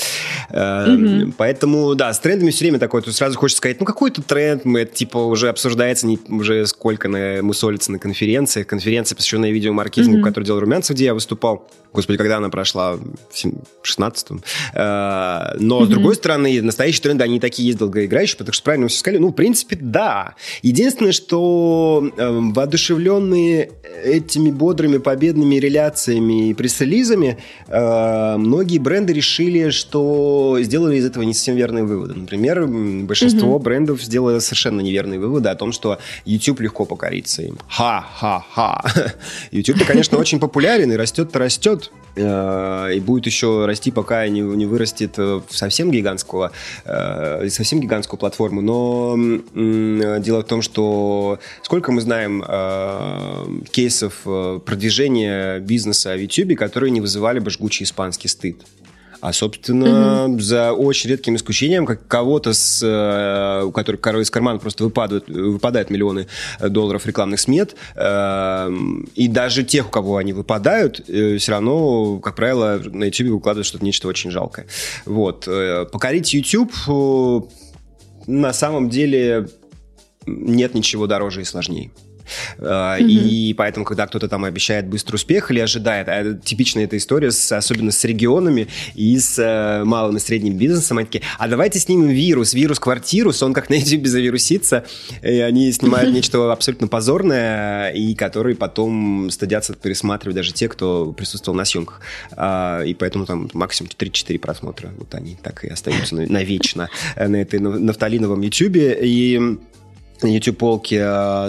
Э, поэтому, да, с трендами все время такое, тут сразу хочется сказать, ну, какой-то тренд, мы, типа, уже обсуждается уже сколько на, мусолится на конференциях. Конференция, посвященная видеомаркетингу, которую делал Румянцев, где я выступал. Господи, когда она прошла? В 16-м. Э, но, с другой стороны, настоящие тренды, они такие есть долгоиграющие, потому что правильно вы все сказали. Ну, в принципе, да. Единственное, что э, воодушевленные этими бодрыми победными реляциями и пресс-релизами, э, многие бренды решили, что сделали из этого не совсем верные выводы. Например, большинство mm-hmm. брендов сделало совершенно неверные выводы о том, что YouTube легко покориться им. Ха-ха-ха. YouTube, конечно, очень популярен и растет-то растет. Э, и будет еще расти, пока не, не вырастет в совсем гигантского, э, совсем гигантскую платформу. Но дело в том, что сколько мы знаем э, кейсов продвижения бизнеса в YouTube, которые не вызывали бы жгучий испанский стыд. А, собственно, угу. за очень редким исключением, как кого-то, с, э, у которого корой из кармана просто выпадают, выпадают миллионы долларов рекламных смет, э, и даже тех, у кого они выпадают, э, все равно, как правило, на YouTube выкладывают что-то нечто очень жалкое. Вот. Покорить YouTube на самом деле нет ничего дороже и сложнее. Mm-hmm. И поэтому, когда кто-то там обещает быстрый успех или ожидает, а типичная эта история, с, особенно с регионами и с э, малым и средним бизнесом, они такие, а давайте снимем вирус, вирус-квартирус, он как на YouTube завирусится, и они снимают нечто абсолютно позорное, и которые потом стыдятся пересматривать даже те, кто присутствовал на съемках. А, и поэтому там максимум 3-4 просмотра. Вот они так и остаются навечно на этой нафталиновом YouTube. И YouTube-полки. А,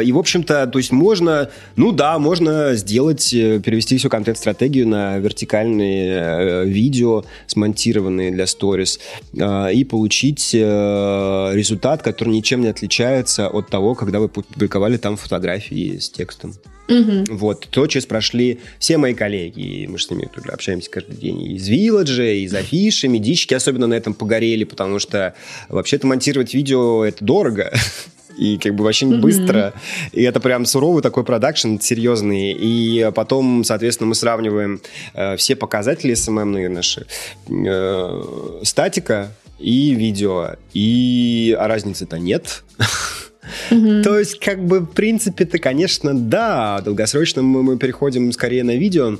и, в общем-то, то есть можно, ну да, можно сделать, э, перевести всю контент-стратегию на вертикальные э, видео, смонтированные для сторис, э, и получить э, результат, который ничем не отличается от того, когда вы публиковали там фотографии с текстом. Угу. Вот, то, через прошли все мои коллеги, мы же с ними общаемся каждый день, из Вилладжа, из Афиши, медички особенно на этом погорели, потому что вообще-то монтировать видео это дорого, и как бы вообще не быстро. И это прям суровый такой продакшн, серьезный. И потом, соответственно, мы сравниваем э, все показатели SMM наши. Э, статика и видео. И а разницы-то нет. То есть, как бы, в принципе-то, конечно, да, долгосрочно мы, мы переходим скорее на видео,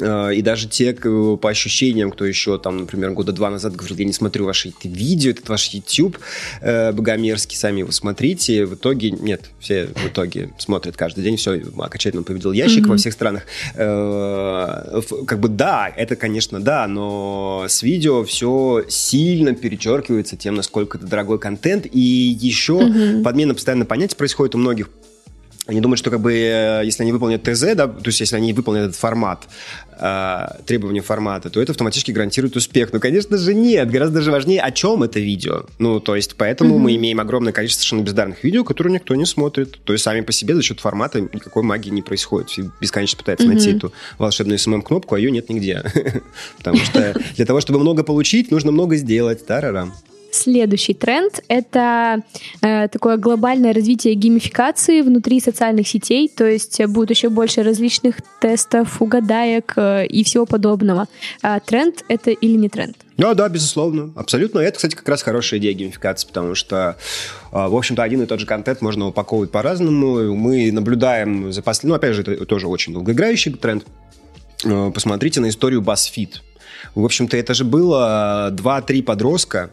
и даже те, по ощущениям, кто еще там, например, года два назад говорил, я не смотрю ваши видео, этот ваш YouTube э, богомерзкий, сами его смотрите. В итоге, нет, все в итоге смотрят каждый день, все, окончательно победил ящик mm-hmm. во всех странах. Э, как бы да, это, конечно, да, но с видео все сильно перечеркивается тем, насколько это дорогой контент, и еще mm-hmm. подмена постоянно понятий происходит у многих они думают, что как бы, э, если они выполнят ТЗ, да, то есть если они выполнят этот формат, э, требования формата, то это автоматически гарантирует успех. Ну, конечно же, нет. Гораздо же важнее, о чем это видео. Ну, то есть, поэтому mm-hmm. мы имеем огромное количество совершенно бездарных видео, которые никто не смотрит. То есть, сами по себе за счет формата никакой магии не происходит. Все бесконечно пытаются mm-hmm. найти эту волшебную СММ-кнопку, а ее нет нигде. Потому что для того, чтобы много получить, нужно много сделать. Тарарам. Следующий тренд — это э, такое глобальное развитие геймификации внутри социальных сетей, то есть будет еще больше различных тестов, угадаек э, и всего подобного. А тренд — это или не тренд? Ну, да, безусловно, абсолютно. Это, кстати, как раз хорошая идея геймификации, потому что, э, в общем-то, один и тот же контент можно упаковывать по-разному. Мы наблюдаем за последним... Ну, опять же, это тоже очень долгоиграющий тренд. Э, посмотрите на историю BuzzFeed. В общем-то, это же было 2-3 подростка,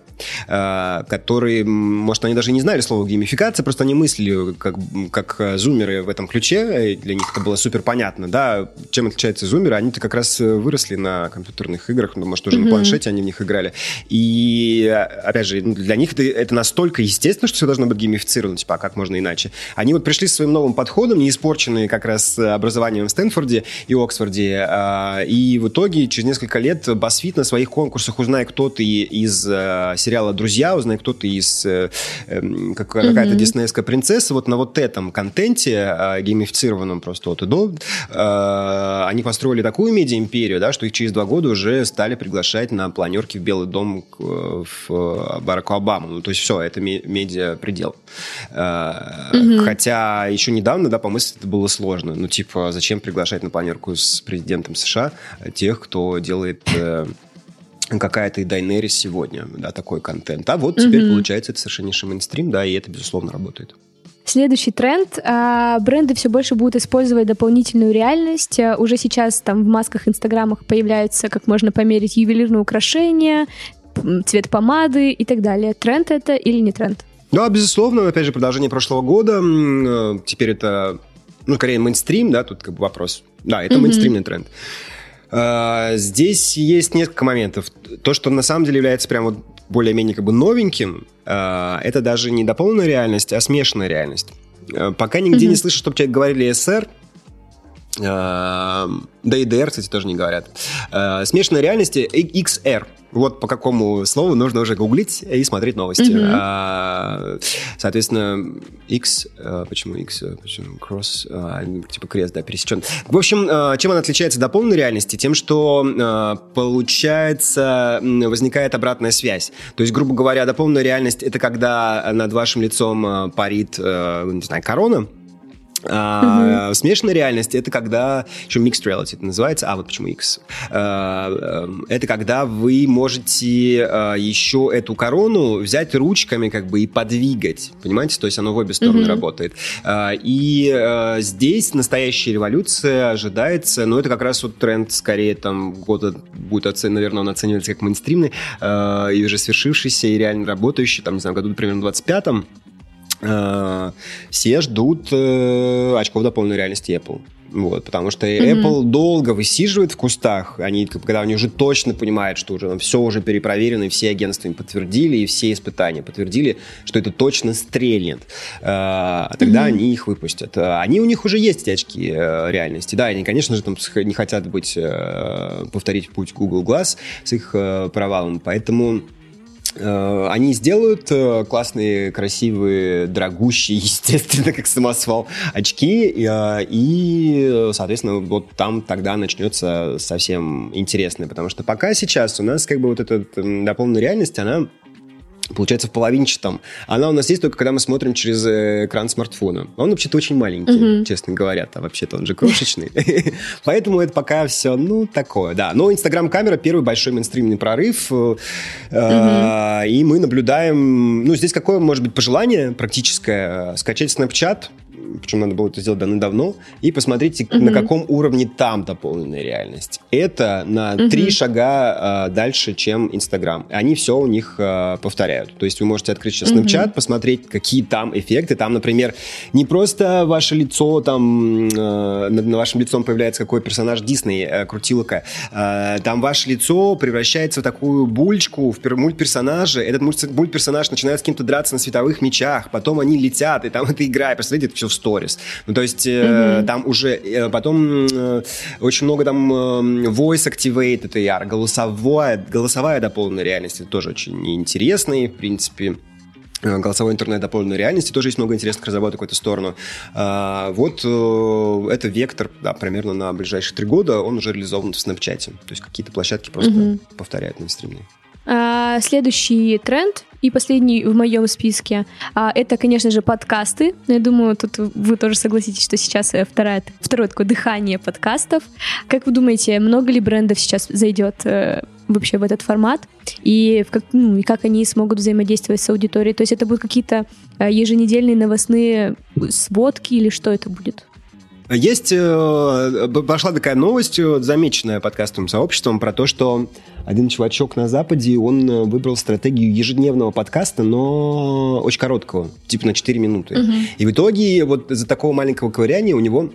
э, которые, может, они даже не знали слова геймификация, просто они мыслили как, как зумеры в этом ключе, для них это было супер понятно, да, чем отличаются зумеры, они-то как раз выросли на компьютерных играх, ну, может, уже mm-hmm. на планшете они в них играли, и, опять же, ну, для них это, это настолько естественно, что все должно быть геймифицировано, типа, а как можно иначе? Они вот пришли с своим новым подходом, не испорченные как раз образованием в Стэнфорде и Оксфорде, и в итоге через несколько лет BuzzFeed на своих конкурсах, узнай, кто ты из э, сериала «Друзья», узнай, кто ты из э, э, какая-то mm-hmm. диснеевская принцесса, вот на вот этом контенте, э, геймифицированном просто от и до, э, они построили такую медиа-империю, да, что их через два года уже стали приглашать на планерки в Белый дом к, в э, Бараку Обаму. Ну, то есть все, это медиа-предел. Э, mm-hmm. Хотя еще недавно, да, помыслить это было сложно. Ну, типа, зачем приглашать на планерку с президентом США тех, кто делает... Э, какая-то и Дайнерис сегодня, да, такой контент. А вот теперь, mm-hmm. получается, это совершеннейший мейнстрим, да, и это, безусловно, работает. Следующий тренд. А, бренды все больше будут использовать дополнительную реальность. А, уже сейчас там в масках, инстаграмах появляются, как можно померить ювелирные украшения, цвет помады и так далее. Тренд это или не тренд? Да, безусловно. Опять же, продолжение прошлого года. Э, теперь это, ну, скорее, мейнстрим, да, тут как бы вопрос. Да, это mm-hmm. мейнстримный тренд. А, здесь есть несколько моментов. То, что на самом деле является прям вот более-менее как бы новеньким, а, это даже не дополненная реальность, а смешанная реальность. А, пока нигде mm-hmm. не слышу, чтобы человек говорили СР, да и DR, кстати, тоже не говорят. Смешанная реальность XR – вот по какому слову нужно уже гуглить и смотреть новости. Mm-hmm. А, соответственно, X, а, почему X, почему cross, типа крест, да, пересечен. В общем, чем она отличается до полной реальности? Тем, что получается, возникает обратная связь. То есть, грубо говоря, дополненная реальность это когда над вашим лицом парит, не знаю, корона, а, угу. Смешанная реальность это когда еще mixed reality это называется, а вот почему X. А, эм, это когда вы можете а, еще эту корону взять ручками как бы и подвигать, понимаете? То есть оно в обе стороны угу. работает. А, и а, здесь настоящая революция ожидается, но это как раз вот тренд скорее там года будет оцен, наверное, он оценивается как мейнстримный а, и уже свершившийся и реально работающий, там не знаю, году примерно 25-м. Э, все ждут э, очков дополненной реальности Apple. Вот, потому что mm-hmm. Apple долго высиживает в кустах, они, когда они уже точно понимают, что уже все уже перепроверено, и все агентства им подтвердили, и все испытания подтвердили, что это точно стрельнет. А, тогда mm-hmm. они их выпустят. Они у них уже есть эти очки э, реальности. Да, они, конечно же, там не хотят быть, повторить путь Google Glass с их провалом, поэтому Э, они сделают э, классные, красивые, дорогущие, естественно, как самосвал, очки, э, и, соответственно, вот там тогда начнется совсем интересное, потому что пока сейчас у нас как бы вот эта дополненная реальность, она получается, в половинчатом. Она у нас есть только, когда мы смотрим через э, экран смартфона. Он вообще-то очень маленький, mm-hmm. честно говоря. А вообще-то он же крошечный. Поэтому это пока все, ну, такое, да. Но Инстаграм-камера первый большой мейнстримный прорыв. Mm-hmm. И мы наблюдаем... Ну, здесь какое может быть пожелание практическое? Скачать Snapchat, причем надо было это сделать давно-давно, и посмотрите, mm-hmm. на каком уровне там дополненная реальность. Это на mm-hmm. три шага э, дальше, чем Инстаграм. Они все у них э, повторяют. То есть вы можете открыть сейчас Snapchat, mm-hmm. посмотреть, какие там эффекты. Там, например, не просто ваше лицо, там э, над, на вашем лицом появляется какой персонаж Дисней, э, крутилка. Э, там ваше лицо превращается в такую бульчку, в мультперсонажа. Этот мультперсонаж начинает с кем-то драться на световых мечах, потом они летят, и там это игра. Посмотрите, это все в сторис. Ну, то есть mm-hmm. там уже э, потом э, очень много там voice activated AR, голосовая, голосовая дополненная реальность, это тоже очень интересный, в принципе голосовой интернет дополненной реальности. Тоже есть много интересных разработок в эту сторону. Вот это вектор, да, примерно на ближайшие три года, он уже реализован в Snapchat. То есть какие-то площадки просто mm-hmm. повторяют на стримные. А, следующий тренд и последний в моем списке а, это, конечно же, подкасты. Я думаю, тут вы тоже согласитесь, что сейчас э, второе, второе такое дыхание подкастов. Как вы думаете, много ли брендов сейчас зайдет э, вообще в этот формат? И, в как, ну, и как они смогут взаимодействовать с аудиторией? То есть это будут какие-то э, еженедельные новостные сводки или что это будет? Есть, э, пошла такая новость, э, замеченная подкастовым сообществом, про то, что один чувачок на Западе, он э, выбрал стратегию ежедневного подкаста, но очень короткого, типа на 4 минуты. Угу. И в итоге вот из-за такого маленького ковыряния у него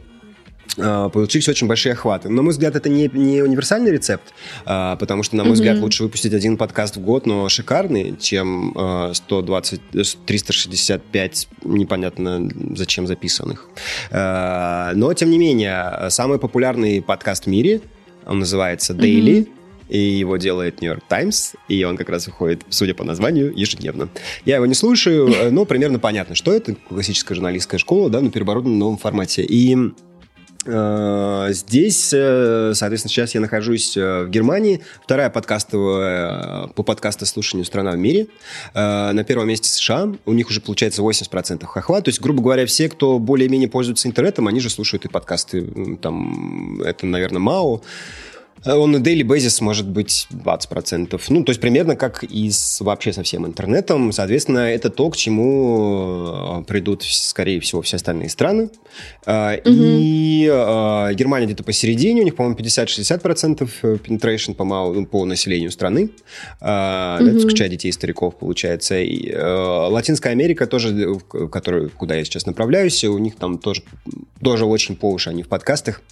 получились очень большие охваты. На мой взгляд, это не, не универсальный рецепт, а, потому что, на мой mm-hmm. взгляд, лучше выпустить один подкаст в год, но шикарный, чем 120, а, 365 непонятно зачем записанных. Но, тем не менее, самый популярный подкаст в мире, он называется Daily, mm-hmm и его делает Нью-Йорк Таймс, и он как раз выходит, судя по названию, ежедневно. Я его не слушаю, э, но примерно понятно, что это классическая журналистская школа, да, но переоборудована в новом формате. И э, Здесь, э, соответственно, сейчас я нахожусь в Германии. Вторая подкастовая по подкастослушанию страна в мире. На первом месте США. У них уже получается 80% охват. То есть, грубо говоря, все, кто более-менее пользуется интернетом, они же слушают и подкасты. Там, это, наверное, МАУ. Он на daily basis может быть 20%. Ну, то есть примерно как и с, вообще со всем интернетом. Соответственно, это то, к чему э, придут, скорее всего, все остальные страны. Mm-hmm. И э, Германия где-то посередине. У них, по-моему, 50-60% penetration по, мал, по населению страны. Mm-hmm. Это включая детей и стариков, получается. И, Латинская Америка тоже, в которую, куда я сейчас направляюсь, у них там тоже, тоже очень по уши они в подкастах.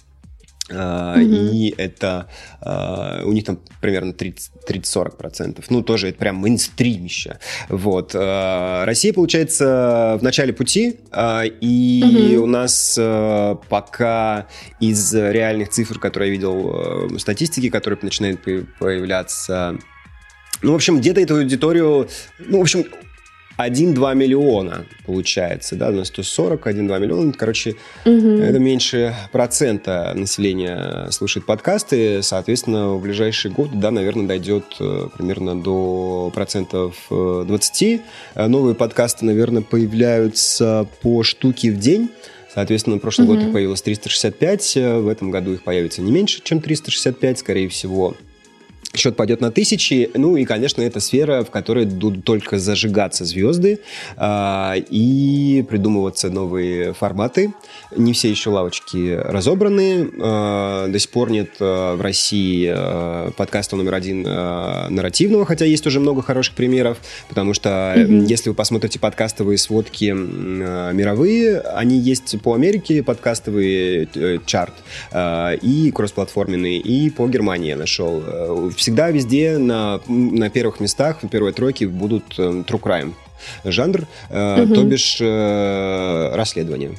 Uh, mm-hmm. И это uh, у них там примерно 30-40%. Ну, тоже это прям мейнстримище. Вот. Uh, Россия, получается, в начале пути, и mm-hmm. у нас пока из реальных цифр, которые я видел, статистики, которые начинают появляться ну, в общем, где-то эту аудиторию... Ну, в общем, 1-2 миллиона получается, да, на 140, 1-2 миллиона, короче, угу. это меньше процента населения слушает подкасты, соответственно, в ближайший год, да, наверное, дойдет э, примерно до процентов 20. Э, э, новые подкасты, наверное, появляются по штуке в день, Соответственно, в прошлом mm-hmm. году их появилось 365, в этом году их появится не меньше, чем 365, скорее всего счет пойдет на тысячи. Ну и, конечно, это сфера, в которой будут только зажигаться звезды э, и придумываться новые форматы. Не все еще лавочки разобраны. Э, до сих пор нет э, в России э, подкаста номер один э, нарративного, хотя есть уже много хороших примеров, потому что mm-hmm. если вы посмотрите подкастовые сводки э, мировые, они есть по Америке, подкастовый э, чарт, э, и кроссплатформенный, и по Германии я нашел всегда везде на, на первых местах, в первой тройке будут э, true crime жанр, э, угу. то бишь э, расследование.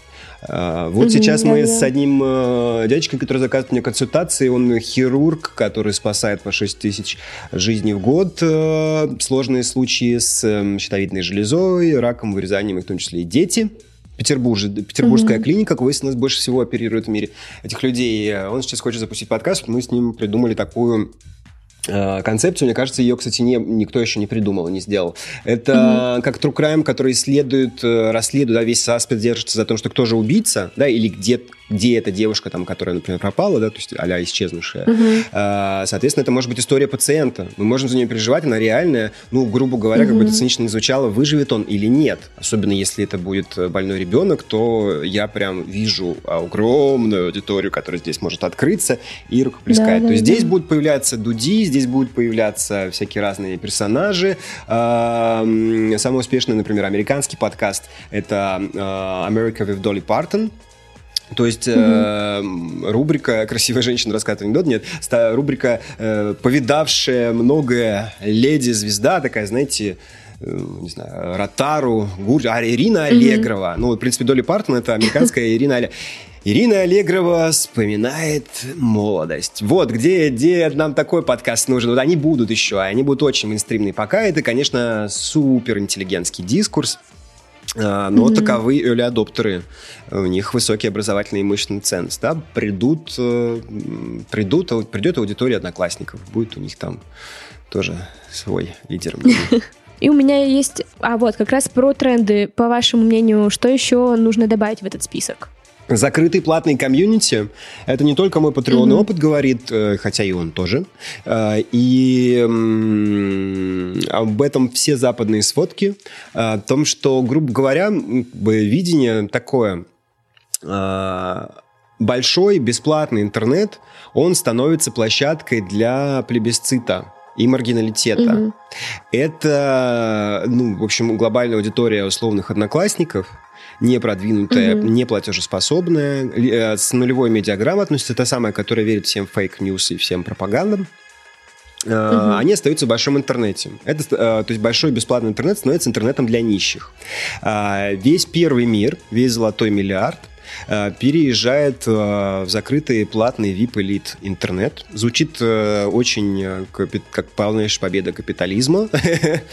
Э, вот угу, сейчас да, мы да. с одним э, дядечкой, который заказывает мне консультации, он хирург, который спасает по 6 тысяч жизней в год. Э, сложные случаи с э, щитовидной железой, раком, вырезанием, в том числе и дети. Петербург, петербургская mm-hmm. клиника, как выяснилось, больше всего оперирует в мире этих людей. Он сейчас хочет запустить подкаст. Мы с ним придумали такую Э, концепцию, мне кажется, ее, кстати, не, никто еще не придумал, не сделал. Это mm-hmm. как true crime, который исследует, э, расследует, да, весь саспект держится за том, что кто же убийца, да, или где, где эта девушка, там, которая, например, пропала, да, то есть а исчезнувшая. Mm-hmm. Соответственно, это может быть история пациента. Мы можем за нее переживать, она реальная, ну, грубо говоря, mm-hmm. как бы это цинично не звучало, выживет он или нет. Особенно если это будет больной ребенок, то я прям вижу огромную аудиторию, которая здесь может открыться и рукоплескать. Да, то есть да. здесь будут появляться дуди, здесь будут появляться всякие разные персонажи. Самый успешный, например, американский подкаст — это America with Dolly Parton. То есть mm-hmm. э, рубрика «Красивая женщина рассказывает анекдот» нет, рубрика э, «Повидавшая многое леди-звезда», такая, знаете, э, не знаю, Ротару, Гур... а, Ирина Аллегрова. Mm-hmm. Ну, в принципе, Долли Партон — это американская Ирина Аллегрова. Ирина Аллегрова вспоминает молодость. Вот, где, где нам такой подкаст нужен. Вот они будут еще, они будут очень мейнстримные. Пока это, конечно, супер интеллигентский дискурс. А, но mm-hmm. таковы early адоптеры. У них высокий образовательный и имущественный ценз. Да? Придут, э, придут, придет аудитория одноклассников. Будет у них там тоже свой лидер. И у меня есть... А вот, как раз про тренды. По вашему мнению, что еще нужно добавить в этот список? Закрытый платный комьюнити – это не только мой патреонный mm-hmm. опыт говорит, э, хотя и он тоже. Э, и об этом все западные сводки. Э, о том, что, грубо говоря, видение такое большой бесплатный интернет, он становится площадкой для плебисцита и маргиналитета. Mm-hmm. Это, ну, в общем, глобальная аудитория условных одноклассников – не продвинутая, mm-hmm. не платежеспособная, э, с нулевой медиаграмотностью, это самая, которая верит всем fake news и всем пропагандам. Uh-huh. Они остаются в большом интернете. Это, э, то есть большой бесплатный интернет становится интернетом для нищих. Весь первый мир, весь золотой миллиард – переезжает в закрытый платный VIP элит интернет. Звучит очень как полнейшая победа капитализма.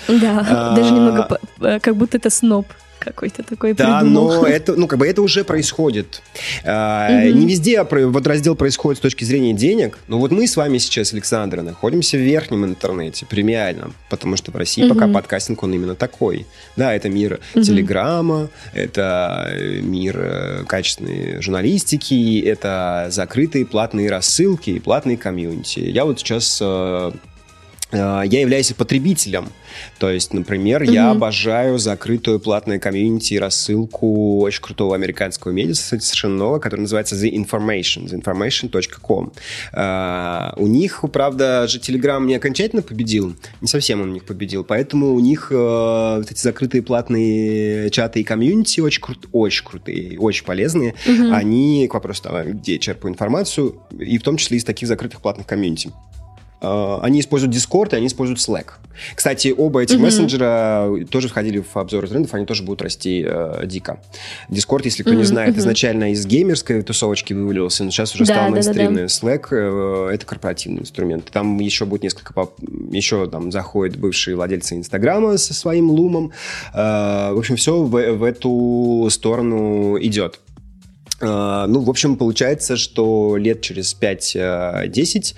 Да, даже немного как будто это сноб какой-то такой Да, придумал. но это, ну, как бы это уже происходит. А, угу. Не везде а вот раздел происходит с точки зрения денег. Но вот мы с вами сейчас, Александра, находимся в верхнем интернете, премиальном, потому что в России угу. пока подкастинг, он именно такой. Да, это мир угу. телеграмма, это э, мир э, качественной журналистики, это закрытые платные рассылки платные комьюнити. Я вот сейчас э, я являюсь потребителем то есть, например, mm-hmm. я обожаю закрытую платную комьюнити и рассылку очень крутого американского медиа, совершенно нового, который называется The Information, theinformation.com. Uh, у них, правда, же Telegram не окончательно победил, не совсем он у них победил, поэтому у них uh, вот эти закрытые платные чаты и комьюнити очень, крут, очень крутые, очень полезные. Mm-hmm. Они, к вопросу того, где я черпаю информацию, и в том числе из таких закрытых платных комьюнити. Uh, они используют Discord, и они используют Slack. Кстати, оба этих mm-hmm. мессенджера тоже входили в обзоры трендов, они тоже будут расти э, дико. Дискорд, если кто mm-hmm. не знает, mm-hmm. изначально из геймерской тусовочки вывалился, но сейчас уже да, стал мейнстримный. Да, да, Slack э, это корпоративный инструмент. Там еще будет несколько... Поп... Еще там заходят бывшие владельцы Инстаграма со своим лумом. Э, в общем, все в, в эту сторону идет. Э, ну, в общем, получается, что лет через 5-10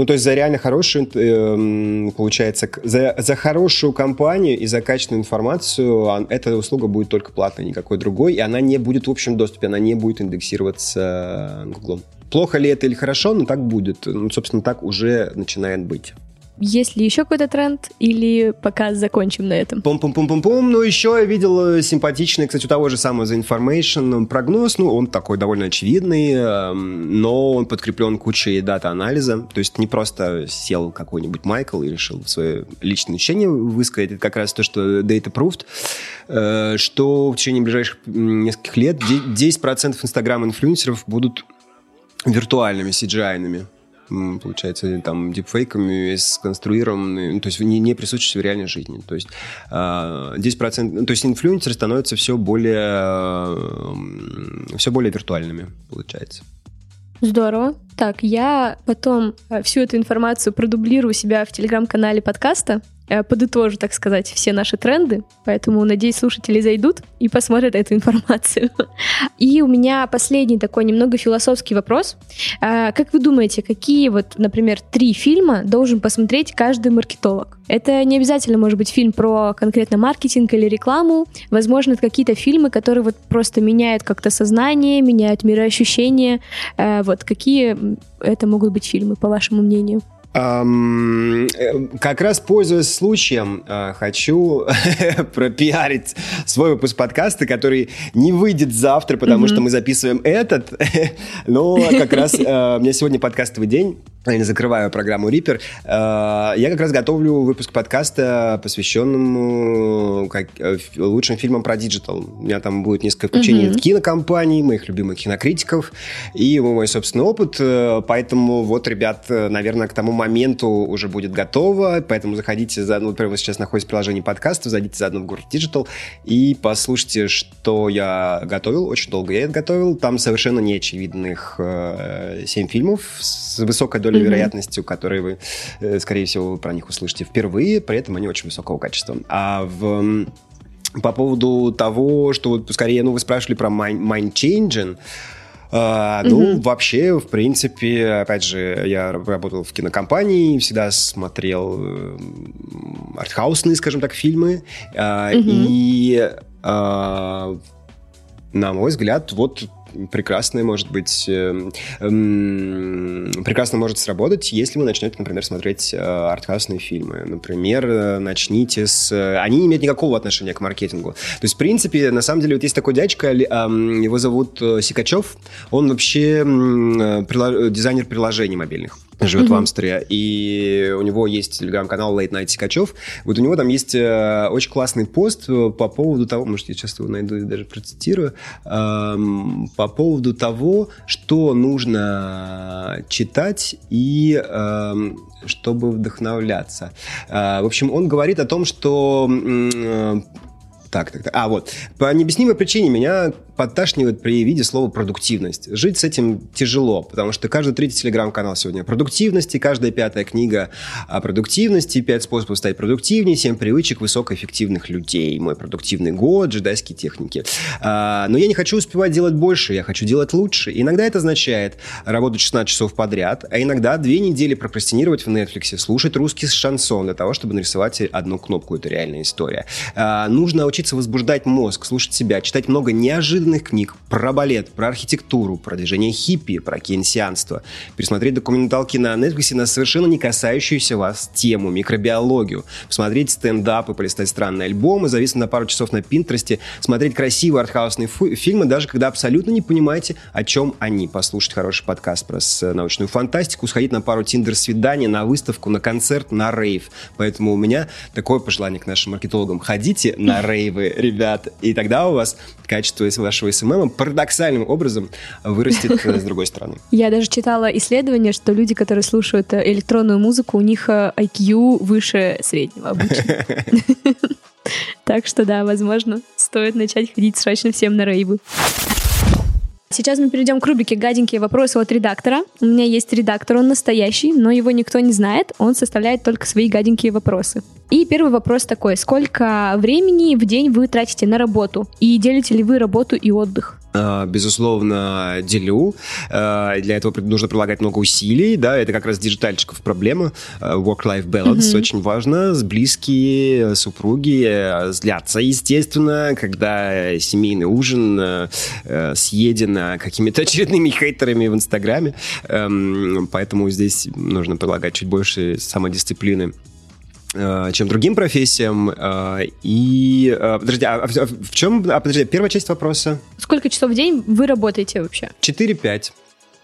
ну, то есть за реально хорошую, э, получается, за, за хорошую компанию и за качественную информацию эта услуга будет только платной, никакой другой, и она не будет в общем доступе, она не будет индексироваться Google. Плохо ли это или хорошо, но так будет. Ну, собственно, так уже начинает быть. Есть ли еще какой-то тренд или пока закончим на этом? Пум-пум-пум-пум-пум. Ну, еще я видел э, симпатичный, кстати, у того же самого The Information прогноз. Ну, он такой довольно очевидный, эм, но он подкреплен кучей дата-анализа. То есть не просто сел какой-нибудь Майкл и решил свое личное ощущение высказать. Это как раз то, что data proved, э, что в течение ближайших нескольких лет 10% инстаграм-инфлюенсеров будут виртуальными CGI-ными получается, там, дипфейками сконструированными, ну, то есть не, не присутствующие в реальной жизни. То есть 10%, ну, то есть инфлюенсеры становятся все более, все более виртуальными, получается. Здорово. Так, я потом э, всю эту информацию продублирую себя в телеграм-канале подкаста. Э, подытожу, так сказать, все наши тренды, поэтому, надеюсь, слушатели зайдут и посмотрят эту информацию. И у меня последний такой немного философский вопрос. Э, как вы думаете, какие вот, например, три фильма должен посмотреть каждый маркетолог? Это не обязательно может быть фильм про конкретно маркетинг или рекламу. Возможно, это какие-то фильмы, которые вот просто меняют как-то сознание, меняют мироощущение. Э, вот какие это могут быть фильмы, по вашему мнению? Um, как раз пользуясь случаем, uh, хочу пропиарить свой выпуск подкаста, который не выйдет завтра, потому mm-hmm. что мы записываем этот. Но как раз uh, у меня сегодня подкастовый день не закрываю программу Reaper. Э, я как раз готовлю выпуск подкаста, посвященному как, э, лучшим фильмам про диджитал. У меня там будет несколько включений mm-hmm. кинокомпаний, моих любимых кинокритиков и мой собственный опыт. Э, поэтому вот, ребят, наверное, к тому моменту уже будет готово. Поэтому заходите за... Ну, прямо сейчас находитесь в приложении подкаста, зайдите заодно в город Digital и послушайте, что я готовил. Очень долго я это готовил. Там совершенно неочевидных э, 7 фильмов с высокой долей долей mm-hmm. вероятностью, которые вы, э, скорее всего, вы про них услышите впервые, при этом они очень высокого качества. А в по поводу того, что вот скорее, ну, вы спрашивали про mind, mind changing, Uh, mm-hmm. Ну, вообще, в принципе, опять же, я работал в кинокомпании, всегда смотрел э, артхаусные, скажем так, фильмы. Uh, mm-hmm. И, uh, на мой взгляд, вот прекрасное может быть, э, э, прекрасно может сработать, если вы начнете, например, смотреть э, артхаусные фильмы. Например, э, начните с... Они не имеют никакого отношения к маркетингу. То есть, в принципе, на самом деле, вот есть такой дядька, э, его зовут э, Сикачев, он вообще э, дизайнер приложений мобильных живет mm-hmm. в Амстере, и у него есть телеграм-канал Late Night Сикачев. Вот у него там есть э, очень классный пост э, по поводу того, может, я сейчас его найду и даже процитирую, э, по поводу того, что нужно читать и э, чтобы вдохновляться. Э, в общем, он говорит о том. Э, так, так, так. А, вот. По необъяснимой причине меня подташнивает при виде слова «продуктивность». Жить с этим тяжело, потому что каждый третий телеграм-канал сегодня о продуктивности, каждая пятая книга о продуктивности, пять способов стать продуктивнее, семь привычек высокоэффективных людей, мой продуктивный год, джедайские техники. А, но я не хочу успевать делать больше, я хочу делать лучше. Иногда это означает работать 16 часов подряд, а иногда две недели прокрастинировать в Netflix, слушать русский шансон для того, чтобы нарисовать одну кнопку. Это реальная история. А, нужно учиться возбуждать мозг, слушать себя, читать много неожиданных книг про балет, про архитектуру, про движение хиппи, про кейнсианство, пересмотреть документалки на Netflix на совершенно не касающуюся вас тему, микробиологию, посмотреть стендапы, полистать странные альбомы, зависнуть на пару часов на Пинтересте, смотреть красивые артхаусные фильмы, даже когда абсолютно не понимаете, о чем они, послушать хороший подкаст про научную фантастику, сходить на пару тиндер-свиданий, на выставку, на концерт, на рейв. Поэтому у меня такое пожелание к нашим маркетологам. Ходите на рейвы, ребят, и тогда у вас качество вашего SMM парадоксальным образом вырастет с другой стороны. Я даже читала исследование, что люди, которые слушают э, электронную музыку, у них IQ э, выше среднего обычно. Так что да, возможно, стоит начать ходить срочно всем на рейвы. Сейчас мы перейдем к рубрике «Гаденькие вопросы от редактора». У меня есть редактор, он настоящий, но его никто не знает, он составляет только свои гаденькие вопросы. И первый вопрос такой. Сколько времени в день вы тратите на работу? И делите ли вы работу и отдых? А, безусловно, делю. А, для этого нужно прилагать много усилий, да, это как раз диджитальчиков проблема. А, work-life balance mm-hmm. очень важно. Близкие, супруги э, злятся, естественно, когда семейный ужин э, э, съеден какими-то очередными хейтерами в Инстаграме. Эм, поэтому здесь нужно прилагать чуть больше самодисциплины. Э, чем другим профессиям. Э, и, э, подожди, а в чем, а, подожди, первая часть вопроса? Сколько часов в день вы работаете вообще? 4-5.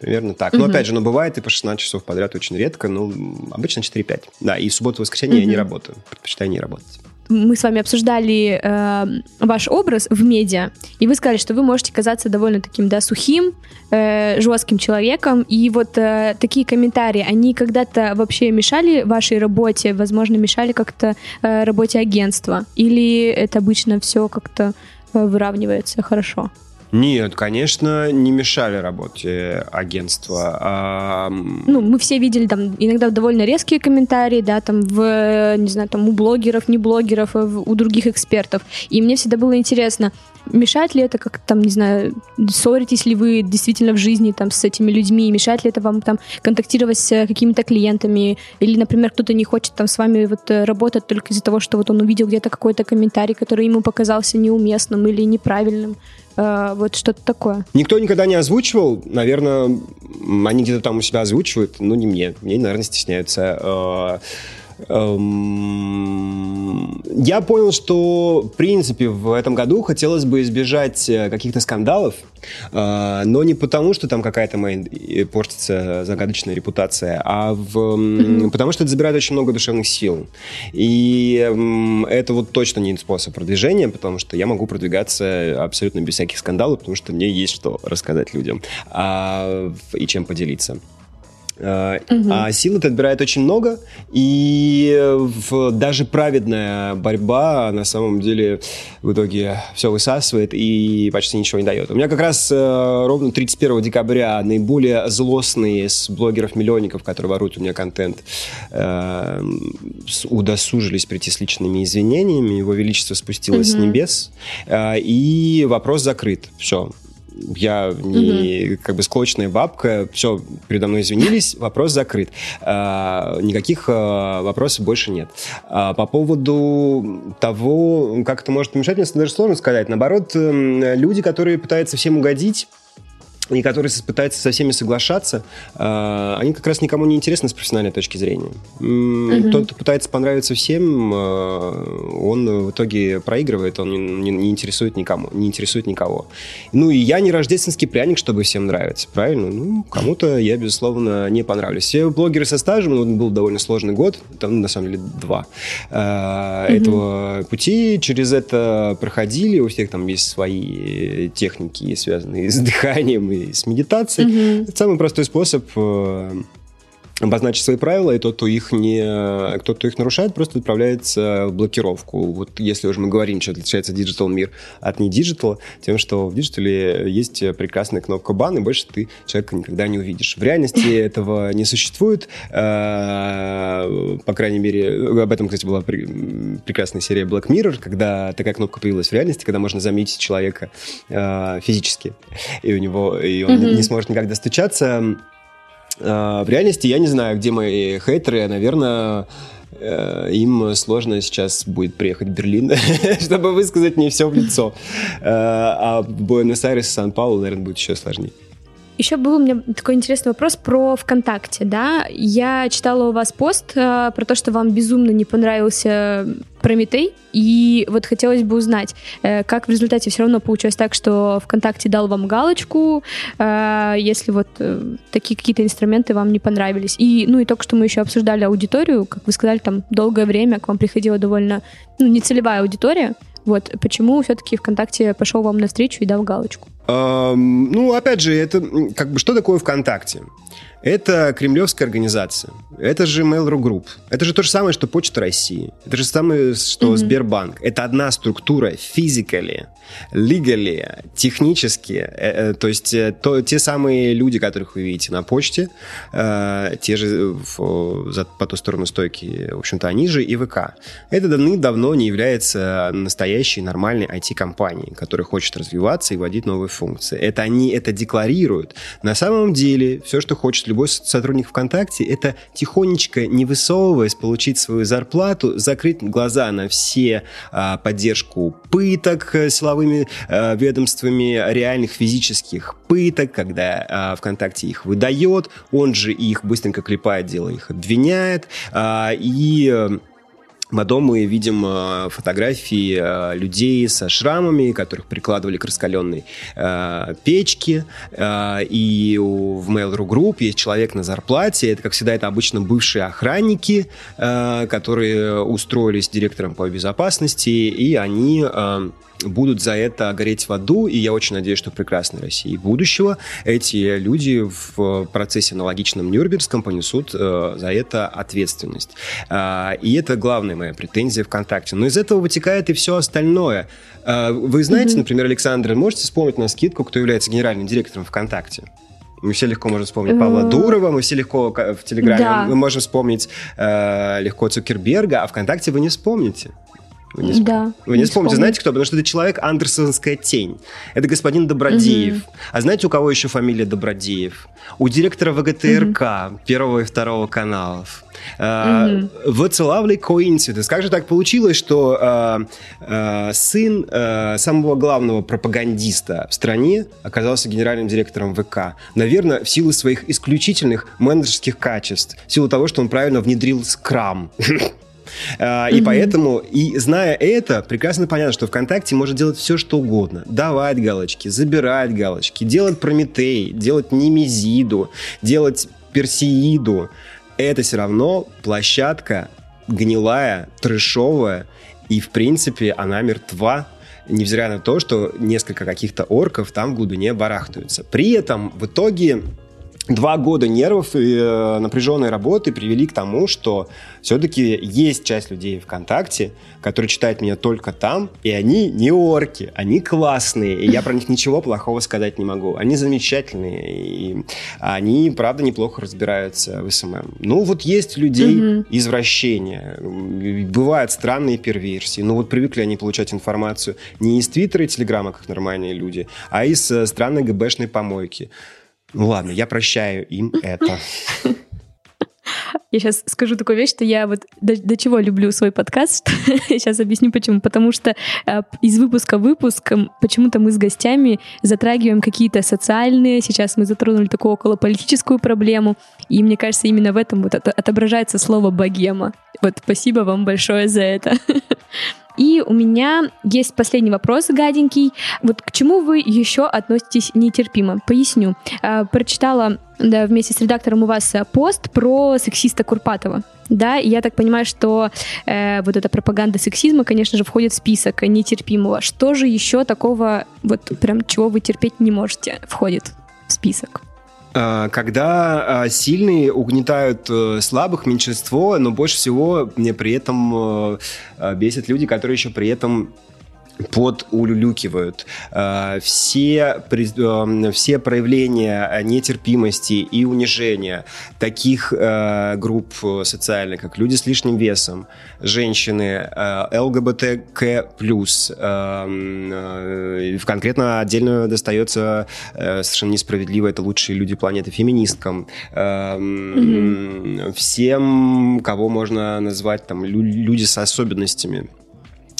Примерно так. Но опять же, но бывает и по 16 часов подряд очень редко, но обычно 4-5. Да, и в субботу и воскресенье я не работаю. Предпочитаю не работать мы с вами обсуждали э, ваш образ в медиа, и вы сказали, что вы можете казаться довольно таким, да, сухим, э, жестким человеком, и вот э, такие комментарии, они когда-то вообще мешали вашей работе, возможно, мешали как-то э, работе агентства, или это обычно все как-то э, выравнивается хорошо? Нет, конечно, не мешали работе агентства. А... Ну, мы все видели там иногда довольно резкие комментарии, да, там в, не знаю, там у блогеров, не блогеров, а у других экспертов. И мне всегда было интересно, мешает ли это как там, не знаю, ссоритесь ли вы действительно в жизни там с этими людьми, мешает ли это вам там контактировать с какими-то клиентами, или, например, кто-то не хочет там с вами вот работать только из-за того, что вот он увидел где-то какой-то комментарий, который ему показался неуместным или неправильным. Э, вот что-то такое. Никто никогда не озвучивал. Наверное, они где-то там у себя озвучивают, но не мне. Мне, наверное, стесняются. Э, я понял, что, в принципе, в этом году хотелось бы избежать э, каких-то скандалов, э, но не потому, что там какая-то моя портится загадочная репутация, а в, потому что это забирает очень много душевных сил. И это вот точно не способ продвижения, потому что я могу продвигаться абсолютно без всяких скандалов, потому что мне есть что рассказать людям а, и чем поделиться. Угу. А сил это отбирает очень много, и в, даже праведная борьба на самом деле в итоге все высасывает и почти ничего не дает. У меня как раз э, ровно 31 декабря наиболее злостные с блогеров-миллионников, которые воруют у меня контент, э, удосужились прийти с личными извинениями. Его Величество спустилось угу. с небес, э, и вопрос закрыт. Все я не угу. как бы склочная бабка, все, передо мной извинились, вопрос закрыт. А, никаких а, вопросов больше нет. А, по поводу того, как это может мешать, мне даже сложно сказать. Наоборот, люди, которые пытаются всем угодить, и которые пытаются со всеми соглашаться, э, они как раз никому не интересны с профессиональной точки зрения. Mm-hmm. Тот, кто пытается понравиться всем, э, он в итоге проигрывает, он не, не, не интересует никому, не интересует никого. Ну и я не рождественский пряник, чтобы всем нравиться, правильно? Ну, кому-то я, безусловно, не понравлюсь. Все блогеры со стажем, ну, был довольно сложный год, там, на самом деле, два mm-hmm. этого пути, через это проходили, у всех там есть свои техники, связанные с дыханием, с медитацией. Угу. Это самый простой способ э, обозначить свои правила, и тот, кто их не, тот, кто их нарушает, просто отправляется в блокировку. Вот если уже мы говорим, что отличается диджитал мир от не диджитала, тем, что в диджитале есть прекрасная кнопка бан, и больше ты человека никогда не увидишь. В реальности этого не существует, э, по крайней мере, об этом, кстати, была прекрасная серия Black Mirror, когда такая кнопка появилась в реальности, когда можно замьютить человека э, физически, и у него, и он не сможет никак достучаться в реальности я не знаю, где мои хейтеры. Наверное, э, им сложно сейчас будет приехать в Берлин, чтобы высказать мне все в лицо. Э, а Буэнос-Айрес и Сан-Паулу, наверное, будет еще сложнее. Еще был у меня такой интересный вопрос про ВКонтакте, да. Я читала у вас пост э, про то, что вам безумно не понравился Прометей, и вот хотелось бы узнать, э, как в результате все равно получилось так, что ВКонтакте дал вам галочку, э, если вот э, такие какие-то инструменты вам не понравились. И, ну и только что мы еще обсуждали аудиторию, как вы сказали, там долгое время к вам приходила довольно, ну, нецелевая аудитория, вот почему все-таки ВКонтакте пошел вам навстречу и дал галочку? Эм, ну, опять же, это как бы что такое ВКонтакте? Это кремлевская организация. Это же Mail.ru Group. Это же то же самое, что Почта России. Это же самое, что mm-hmm. Сбербанк. Это одна структура физикали, legally, технически. Э, э, то есть э, то, те самые люди, которых вы видите на почте, те же в, за, по ту сторону стойки, в общем-то, они же и ВК. Это давным-давно не является настоящей нормальной IT-компанией, которая хочет развиваться и вводить новые функции. Это они это декларируют. На самом деле, все, что хочет любой сотрудник ВКонтакте, это тихонечко, не высовываясь, получить свою зарплату, закрыть глаза на все а, поддержку пыток э, силовыми а, ведомствами, реальных физических пыток, когда а, ВКонтакте их выдает, он же их быстренько клепает, дело их обвиняет, а, и э, Потом мы видим э, фотографии э, людей со шрамами, которых прикладывали к раскаленной э, печке. И в Mail.ru Group есть человек на зарплате. Это, как всегда, это обычно бывшие охранники, которые устроились директором по безопасности, и они... Будут за это гореть в аду, и я очень надеюсь, что в прекрасной России будущего эти люди в процессе аналогичном Нюрнбергском понесут э, за это ответственность. Э, и это главная моя претензия ВКонтакте. Но из этого вытекает и все остальное. Э, вы знаете, mm-hmm. например, Александр, можете вспомнить на скидку, кто является генеральным директором ВКонтакте? Мы все легко можем вспомнить Павла Дурова, мы все легко в Телеграме, да. мы можем вспомнить э, легко Цукерберга, а ВКонтакте вы не вспомните. Вы не, да, вы не, не вспомните, знаете кто? Потому что это человек Андерсонская тень. Это господин Добродеев. Угу. А знаете, у кого еще фамилия Добродеев? У директора ВГТРК угу. первого и второго каналов. Uh, What's a lovely coincidence. Как же так получилось, что uh, uh, сын uh, самого главного пропагандиста в стране оказался генеральным директором ВК? Наверное, в силу своих исключительных менеджерских качеств, в силу того, что он правильно внедрил скрам. А, и поэтому, и зная это, прекрасно понятно, что ВКонтакте может делать все, что угодно. Давать галочки, забирать галочки, делать Прометей, делать Немезиду, делать Персеиду. Это все равно площадка гнилая, трешовая, и, в принципе, она мертва, невзирая на то, что несколько каких-то орков там в глубине барахтаются. При этом в итоге два года нервов и э, напряженной работы привели к тому, что все-таки есть часть людей ВКонтакте, которые читают меня только там, и они не орки, они классные, и я про них ничего плохого сказать не могу. Они замечательные, и они, правда, неплохо разбираются в SMM. Ну, вот есть у людей извращения, бывают странные перверсии, но вот привыкли они получать информацию не из Твиттера и Телеграма, как нормальные люди, а из э, странной ГБшной помойки. Ладно, я прощаю им это. Я сейчас скажу такую вещь, что я вот до, до чего люблю свой подкаст. сейчас объясню почему. Потому что э, из выпуска в выпуск почему-то мы с гостями затрагиваем какие-то социальные. Сейчас мы затронули такую околополитическую проблему. И мне кажется, именно в этом вот отображается слово богема. Вот спасибо вам большое за это. И у меня есть последний вопрос, гаденький. Вот к чему вы еще относитесь нетерпимо? Поясню. А, прочитала да, вместе с редактором у вас пост про сексиста Курпатова. Да, и я так понимаю, что э, вот эта пропаганда сексизма, конечно же, входит в список нетерпимого. Что же еще такого, вот прям чего вы терпеть не можете, входит в список? А, когда а, сильные угнетают э, слабых, меньшинство, но больше всего мне при этом э, а, бесят люди, которые еще при этом подулюлюкивают. Э, все, э, все проявления нетерпимости и унижения таких э, групп социальных, как люди с лишним весом, женщины, ЛГБТК+, конкретно отдельно достается совершенно несправедливо, это лучшие люди планеты, феминисткам, mm-hmm. всем, кого можно назвать там люди с особенностями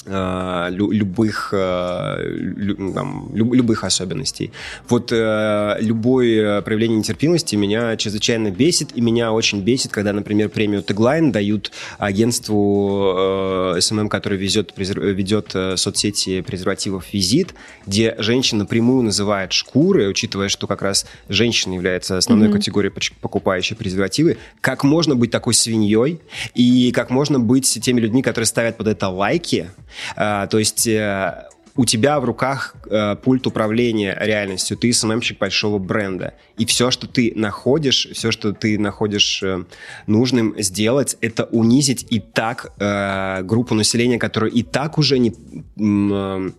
любых, э, лю, там, любых особенностей. Вот э, любое проявление нетерпимости меня чрезвычайно бесит, и меня очень бесит, когда, например, премию Tagline дают агентству SMM, которое везет, ведет соцсети презервативов «Визит», где женщина напрямую называют шкурой, учитывая, что как раз женщина является основной mm-hmm. категорией покупающей презервативы, как можно быть такой свиньей, и как можно быть теми людьми, которые ставят под это лайки, а, то есть э, у тебя в руках э, пульт управления реальностью, ты СММщик большого бренда. И все, что ты находишь, все, что ты находишь э, нужным сделать, это унизить и так э, группу населения, которая и так уже не... Э,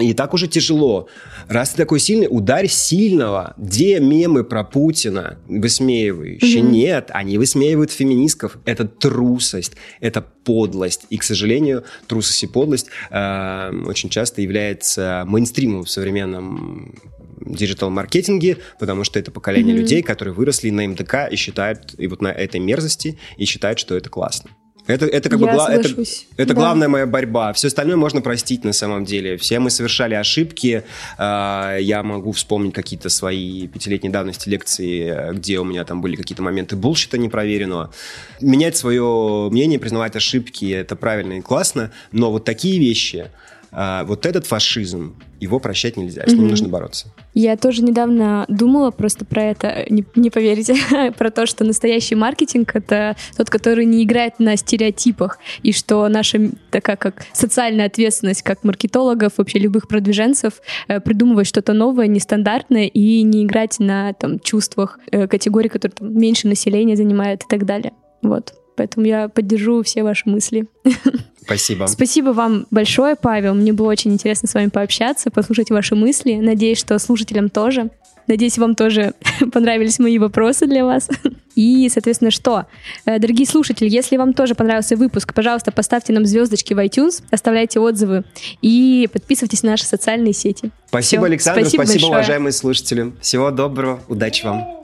и так уже тяжело. Раз ты такой сильный, ударь сильного. Где мемы про Путина высмеивающие? Mm-hmm. Нет, они высмеивают феминистков. Это трусость, это подлость. И, к сожалению, трусость и подлость э, очень часто является мейнстримом в современном диджитал-маркетинге, потому что это поколение mm-hmm. людей, которые выросли на МДК и считают, и вот на этой мерзости, и считают, что это классно. Это, это как бы гла- это, это да. главная моя борьба. Все остальное можно простить на самом деле. Все мы совершали ошибки. А, я могу вспомнить какие-то свои пятилетней давности лекции, где у меня там были какие-то моменты булшита непроверенного. Менять свое мнение, признавать ошибки, это правильно и классно. Но вот такие вещи, а, вот этот фашизм, его прощать нельзя, с ним mm-hmm. нужно бороться. Я тоже недавно думала просто про это, не, не поверите, про то, что настоящий маркетинг — это тот, который не играет на стереотипах, и что наша такая как социальная ответственность как маркетологов, вообще любых продвиженцев, э, придумывать что-то новое, нестандартное и не играть на там, чувствах э, категорий, которые там, меньше населения занимают и так далее. Вот. Поэтому я поддержу все ваши мысли. Спасибо. Спасибо вам большое, Павел. Мне было очень интересно с вами пообщаться, послушать ваши мысли. Надеюсь, что слушателям тоже. Надеюсь, вам тоже понравились мои вопросы для вас. И, соответственно, что? Э, дорогие слушатели, если вам тоже понравился выпуск, пожалуйста, поставьте нам звездочки в iTunes, оставляйте отзывы и подписывайтесь на наши социальные сети. Спасибо, Все. Александр. Спасибо, спасибо уважаемые слушатели. Всего доброго. Удачи вам.